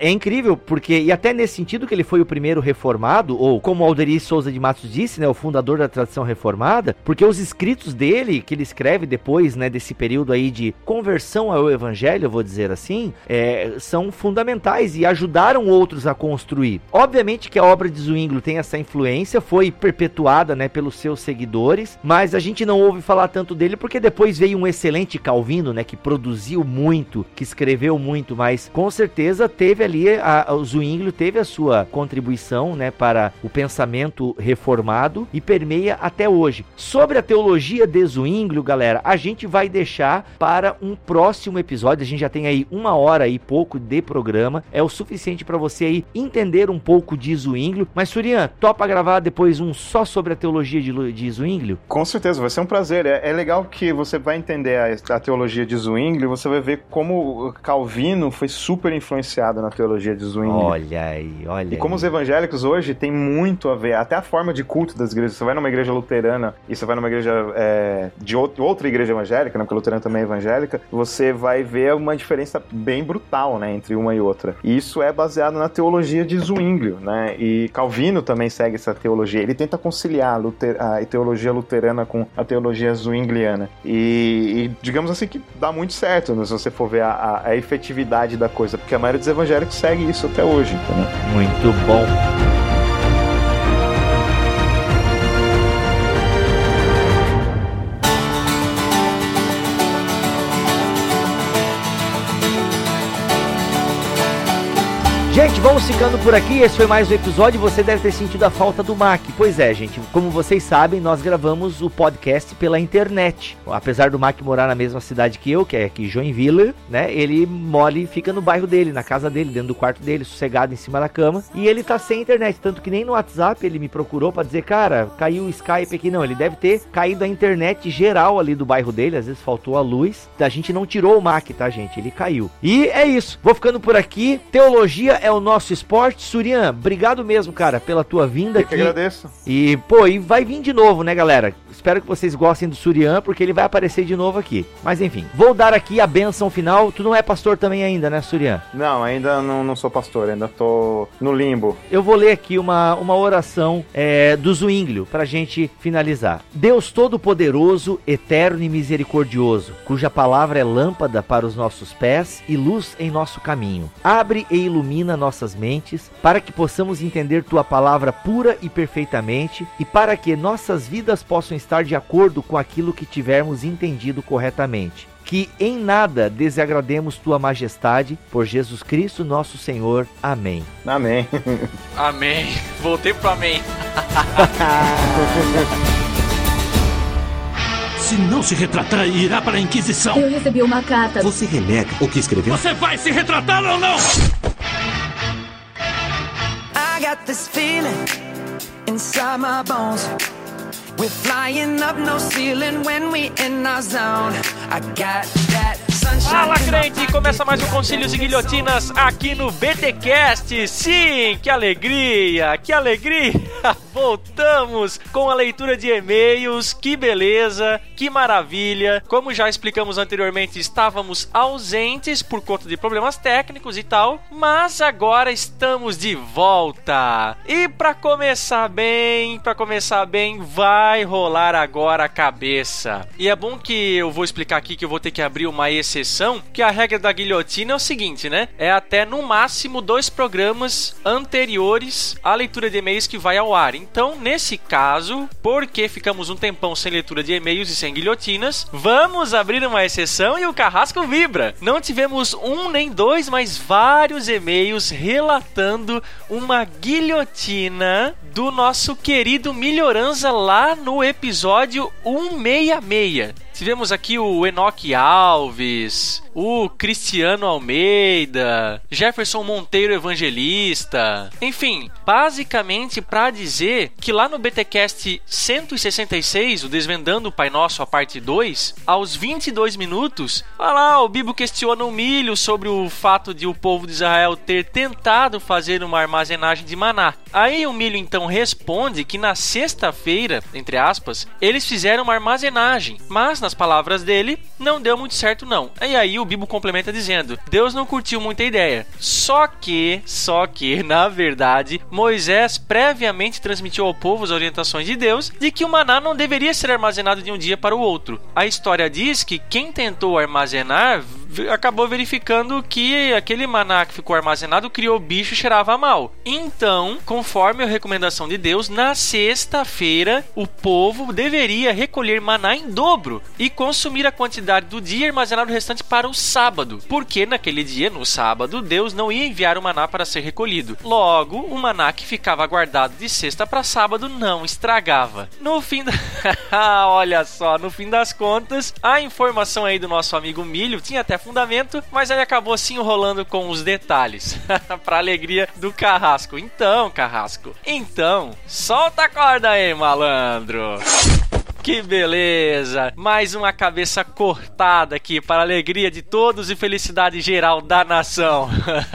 é, incrível, porque, e até nesse sentido que ele foi o primeiro reformado, ou como Alderi Souza de Matos disse, né? O fundador da tradição reformada, porque os escritos dele, que ele escreve depois, né? Desse período aí de conversão ao evangelho, vou dizer assim, é, são fundamentais e ajudaram outros a construir. Obviamente que a obra de Zwinglio tem essa influência, foi perpetuada, né? Pelos seus seguidores, mas a gente não ouve falar tanto dele porque depois veio um excelente Calvino, né? Que produziu muito, que escreveu muito, mas com certeza teve ali, a, o Zwinglio teve a sua contribuição, né? Para o pensamento reformado e permeia até hoje. Sobre a teologia de Zwinglio, galera, a gente vai deixar para um próximo episódio. A gente já tem aí uma hora e pouco de programa, é o suficiente para você aí entender um pouco de Zwinglio. Mas Surian, topa gravar depois um só sobre a teologia de, de Zwinglio? Com certeza, vai ser um prazer. É, é legal que você vai entender a, a teologia de Zwinglio, você vai ver como Calvino foi super influenciado na teologia de Zwinglio. Olha aí, olha. E como aí. os evangélicos hoje tem muito a ver, até a forma de culto das igrejas. Você vai numa igreja luterana e você vai numa igreja é, de outra igreja evangélica, né, porque a luterana também é evangélica, você vai ver uma diferença bem brutal, né, entre uma e outra. E isso é baseado na teologia de Zwinglio, né? E Calvino também segue essa teologia. Ele tenta conciliar a teologia luterana com a teologia zwingliana. E, e, digamos assim que dá muito certo, né, se você for ver a, a, a efetividade da coisa, porque a maioria dos evangélicos segue isso até hoje. Entendeu? Muito bom. Gente, vamos ficando por aqui. Esse foi mais um episódio. Você deve ter sentido a falta do Mac. Pois é, gente. Como vocês sabem, nós gravamos o podcast pela internet. Apesar do Mac morar na mesma cidade que eu, que é aqui Joinville, né? Ele mora e fica no bairro dele, na casa dele, dentro do quarto dele, sossegado em cima da cama. E ele tá sem internet. Tanto que nem no WhatsApp ele me procurou para dizer, cara, caiu o Skype aqui. Não, ele deve ter caído a internet geral ali do bairro dele. Às vezes faltou a luz. A gente não tirou o Mac, tá, gente? Ele caiu. E é isso. Vou ficando por aqui. Teologia é o nosso esporte. Surian, obrigado mesmo, cara, pela tua vinda Eu aqui. que agradeço. E, pô, e vai vir de novo, né, galera? Espero que vocês gostem do Surian, porque ele vai aparecer de novo aqui. Mas enfim, vou dar aqui a benção final. Tu não é pastor também ainda, né, Surian? Não, ainda não, não sou pastor, ainda tô no limbo. Eu vou ler aqui uma, uma oração é, do Zwinglio pra gente finalizar. Deus Todo-Poderoso, Eterno e Misericordioso, cuja palavra é lâmpada para os nossos pés e luz em nosso caminho. Abre e ilumina nossa nossas mentes, para que possamos entender tua palavra pura e perfeitamente e para que nossas vidas possam estar de acordo com aquilo que tivermos entendido corretamente. Que em nada desagrademos tua majestade, por Jesus Cristo nosso Senhor. Amém. Amém. Amém. Voltei pro amém. <laughs> Se não se retratar, irá para a Inquisição. Eu recebi uma carta. Você renega o que escreveu? Você vai se retratar ou não? Got this feeling inside my bones. We're flying up no ceiling when we in our zone. I got that. Fala, crente! Começa mais um Concílios e Guilhotinas aqui no BTcast. Sim, que alegria, que alegria! <laughs> Voltamos com a leitura de e-mails. Que beleza, que maravilha! Como já explicamos anteriormente, estávamos ausentes por conta de problemas técnicos e tal, mas agora estamos de volta. E para começar bem, para começar bem, vai rolar agora a cabeça. E é bom que eu vou explicar aqui que eu vou ter que abrir uma exceção, que a regra da guilhotina é o seguinte, né? É até no máximo dois programas anteriores à leitura de e-mails que vai ao ar. Então, nesse caso, porque ficamos um tempão sem leitura de e-mails e sem guilhotinas, vamos abrir uma exceção e o carrasco vibra. Não tivemos um nem dois, mas vários e-mails relatando uma guilhotina do nosso querido Melhorança lá no episódio 166. Tivemos aqui o Enoque Alves, o Cristiano Almeida, Jefferson Monteiro Evangelista. Enfim, basicamente para dizer que lá no BTcast 166, o Desvendando o Pai Nosso, a parte 2, aos 22 minutos, olha lá, o Bibo questiona o milho sobre o fato de o povo de Israel ter tentado fazer uma armazenagem de maná. Aí o milho então responde que na sexta-feira, entre aspas, eles fizeram uma armazenagem, mas nas palavras dele, não deu muito certo não. E aí o Bibo complementa dizendo: Deus não curtiu muita ideia. Só que, só que, <laughs> na verdade, Moisés previamente transmitiu ao povo as orientações de Deus de que o maná não deveria ser armazenado de um dia para o outro. A história diz que quem tentou armazenar acabou verificando que aquele maná que ficou armazenado criou bicho e cheirava mal. Então, conforme a recomendação de Deus, na sexta-feira o povo deveria recolher maná em dobro e consumir a quantidade do dia armazenado restante para o sábado, porque naquele dia, no sábado, Deus não ia enviar o maná para ser recolhido. Logo, o maná que ficava guardado de sexta para sábado não estragava. No fim da... <laughs> Olha só, no fim das contas, a informação aí do nosso amigo Milho tinha até fundamento, mas aí acabou se enrolando com os detalhes. <laughs> pra alegria do Carrasco. Então, Carrasco, então, solta a corda aí, malandro. Que beleza! Mais uma cabeça cortada aqui para alegria de todos e felicidade geral da nação.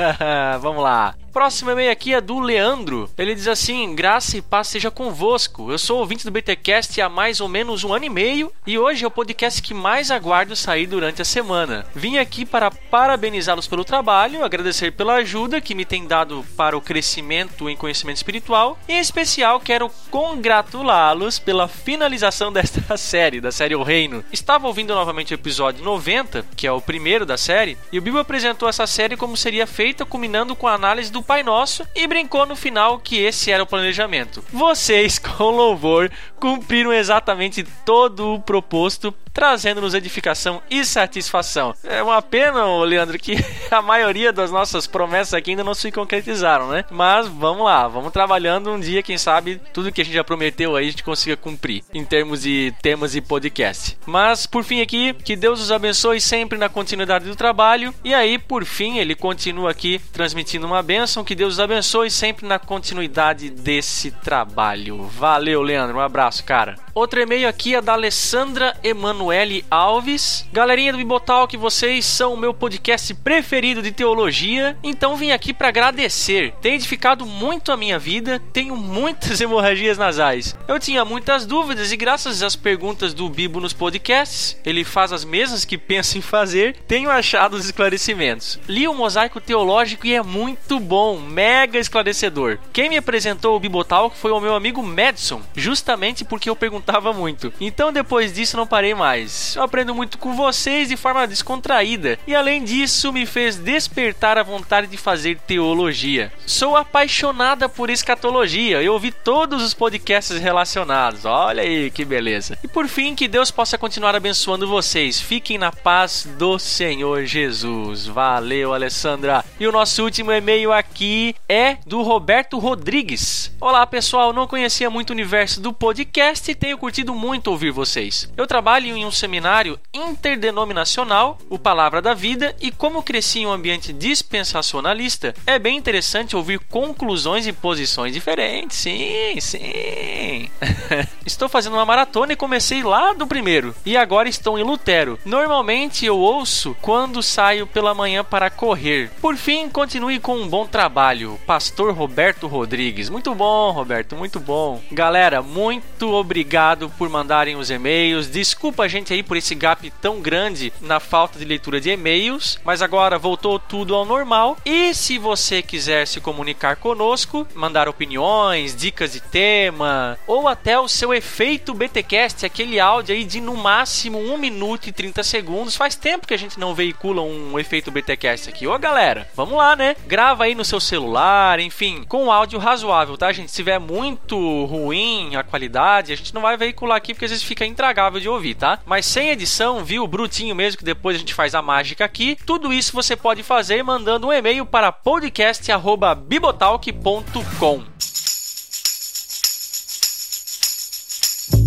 <laughs> Vamos lá. Próximo e-mail aqui é do Leandro. Ele diz assim: Graça e paz seja convosco. Eu sou ouvinte do BTcast há mais ou menos um ano e meio e hoje é o podcast que mais aguardo sair durante a semana. Vim aqui para parabenizá-los pelo trabalho, agradecer pela ajuda que me tem dado para o crescimento em conhecimento espiritual e, em especial, quero congratulá-los pela finalização <laughs> desta série, da série O Reino. Estava ouvindo novamente o episódio 90, que é o primeiro da série, e o Bibo apresentou essa série como seria feita, culminando com a análise do Pai Nosso e brincou no final que esse era o planejamento. Vocês, <laughs> com louvor, cumpriram exatamente todo o proposto, trazendo-nos edificação e satisfação. É uma pena, Leandro, que <laughs> a maioria das nossas promessas aqui ainda não se concretizaram, né? Mas vamos lá, vamos trabalhando um dia, quem sabe, tudo que a gente já prometeu aí a gente consiga cumprir em termos de temas e podcast. Mas por fim aqui, que Deus os abençoe sempre na continuidade do trabalho. E aí, por fim, ele continua aqui transmitindo uma bênção. Que Deus os abençoe sempre na continuidade desse trabalho. Valeu, Leandro. Um abraço, cara. Outro e-mail aqui é da Alessandra Emanuele Alves. Galerinha do Bibotal, que vocês são o meu podcast preferido de teologia, então vim aqui para agradecer. Tem edificado muito a minha vida, tenho muitas <laughs> hemorragias nasais. Eu tinha muitas dúvidas e graças às perguntas do Bibo nos podcasts, ele faz as mesmas que penso em fazer, tenho achado os esclarecimentos. Li o Mosaico Teológico e é muito bom, mega esclarecedor. Quem me apresentou o Bibotal foi o meu amigo Madison, justamente porque eu perguntei perguntava muito. Então depois disso não parei mais. Eu aprendo muito com vocês de forma descontraída e além disso me fez despertar a vontade de fazer teologia. Sou apaixonada por escatologia. Eu ouvi todos os podcasts relacionados. Olha aí que beleza. E por fim, que Deus possa continuar abençoando vocês. Fiquem na paz do Senhor Jesus. Valeu, Alessandra. E o nosso último e-mail aqui é do Roberto Rodrigues. Olá, pessoal. Não conhecia muito o universo do podcast e tenho curtido muito ouvir vocês. Eu trabalho em um seminário interdenominacional, o Palavra da Vida, e como cresci em um ambiente dispensacionalista, é bem interessante ouvir conclusões e posições diferentes. Sim, sim. <laughs> estou fazendo uma maratona e comecei lá do primeiro, e agora estou em Lutero. Normalmente eu ouço quando saio pela manhã para correr. Por fim, continue com um bom trabalho. Pastor Roberto Rodrigues. Muito bom, Roberto, muito bom. Galera, muito obrigado por mandarem os e-mails. Desculpa a gente aí por esse gap tão grande na falta de leitura de e-mails, mas agora voltou tudo ao normal. E se você quiser se comunicar conosco, mandar opiniões, dicas de tema ou até o seu efeito BTcast, aquele áudio aí de no máximo 1 minuto e 30 segundos. Faz tempo que a gente não veicula um efeito BTcast aqui. Ô galera, vamos lá, né? Grava aí no seu celular, enfim, com áudio razoável, tá, gente? Se tiver muito ruim a qualidade, a gente não vai veicular aqui porque às vezes fica intragável de ouvir, tá? Mas sem edição, viu? Brutinho mesmo, que depois a gente faz a mágica aqui. Tudo isso você pode fazer mandando um e-mail para podcast.bibotalk.com.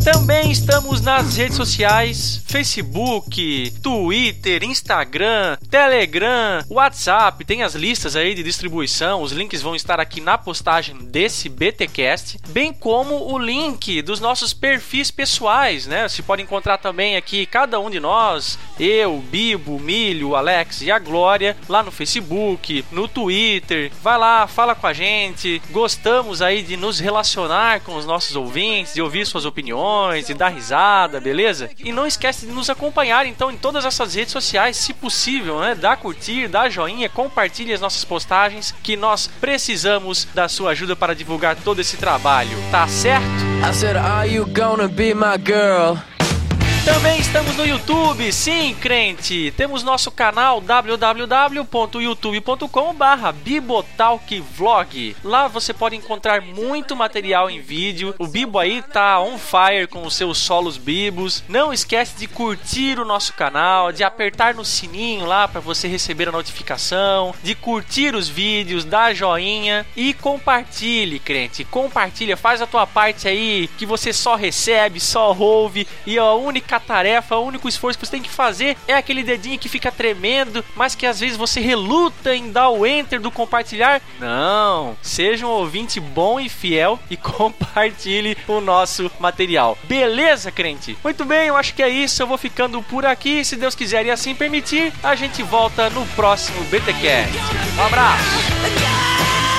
Também estamos nas redes sociais: Facebook, Twitter, Instagram, Telegram, WhatsApp. Tem as listas aí de distribuição. Os links vão estar aqui na postagem desse BTcast, bem como o link dos nossos perfis pessoais, né? Você pode encontrar também aqui cada um de nós, eu, Bibo, Milho, Alex e a Glória, lá no Facebook, no Twitter. Vai lá, fala com a gente. Gostamos aí de nos relacionar com os nossos ouvintes, de ouvir suas opiniões e dar risada, beleza? E não esquece de nos acompanhar então em todas essas redes sociais, se possível, né? Dá curtir, dá joinha, compartilhe as nossas postagens que nós precisamos da sua ajuda para divulgar todo esse trabalho, tá certo? I said, Are you gonna be my girl? Também estamos no YouTube, sim, crente. Temos nosso canal www.youtube.com/barra Bibotalkvlog. Lá você pode encontrar muito material em vídeo. O Bibo aí tá on fire com os seus solos bibos. Não esquece de curtir o nosso canal, de apertar no sininho lá para você receber a notificação, de curtir os vídeos, dar joinha e compartilhe, crente. Compartilha, faz a tua parte aí que você só recebe, só ouve e a única tarefa, o único esforço que você tem que fazer é aquele dedinho que fica tremendo, mas que às vezes você reluta em dar o enter do compartilhar. Não, seja um ouvinte bom e fiel e <laughs> compartilhe o nosso material. Beleza, crente? Muito bem, eu acho que é isso. Eu vou ficando por aqui. Se Deus quiser e assim permitir, a gente volta no próximo BTcast. Um abraço.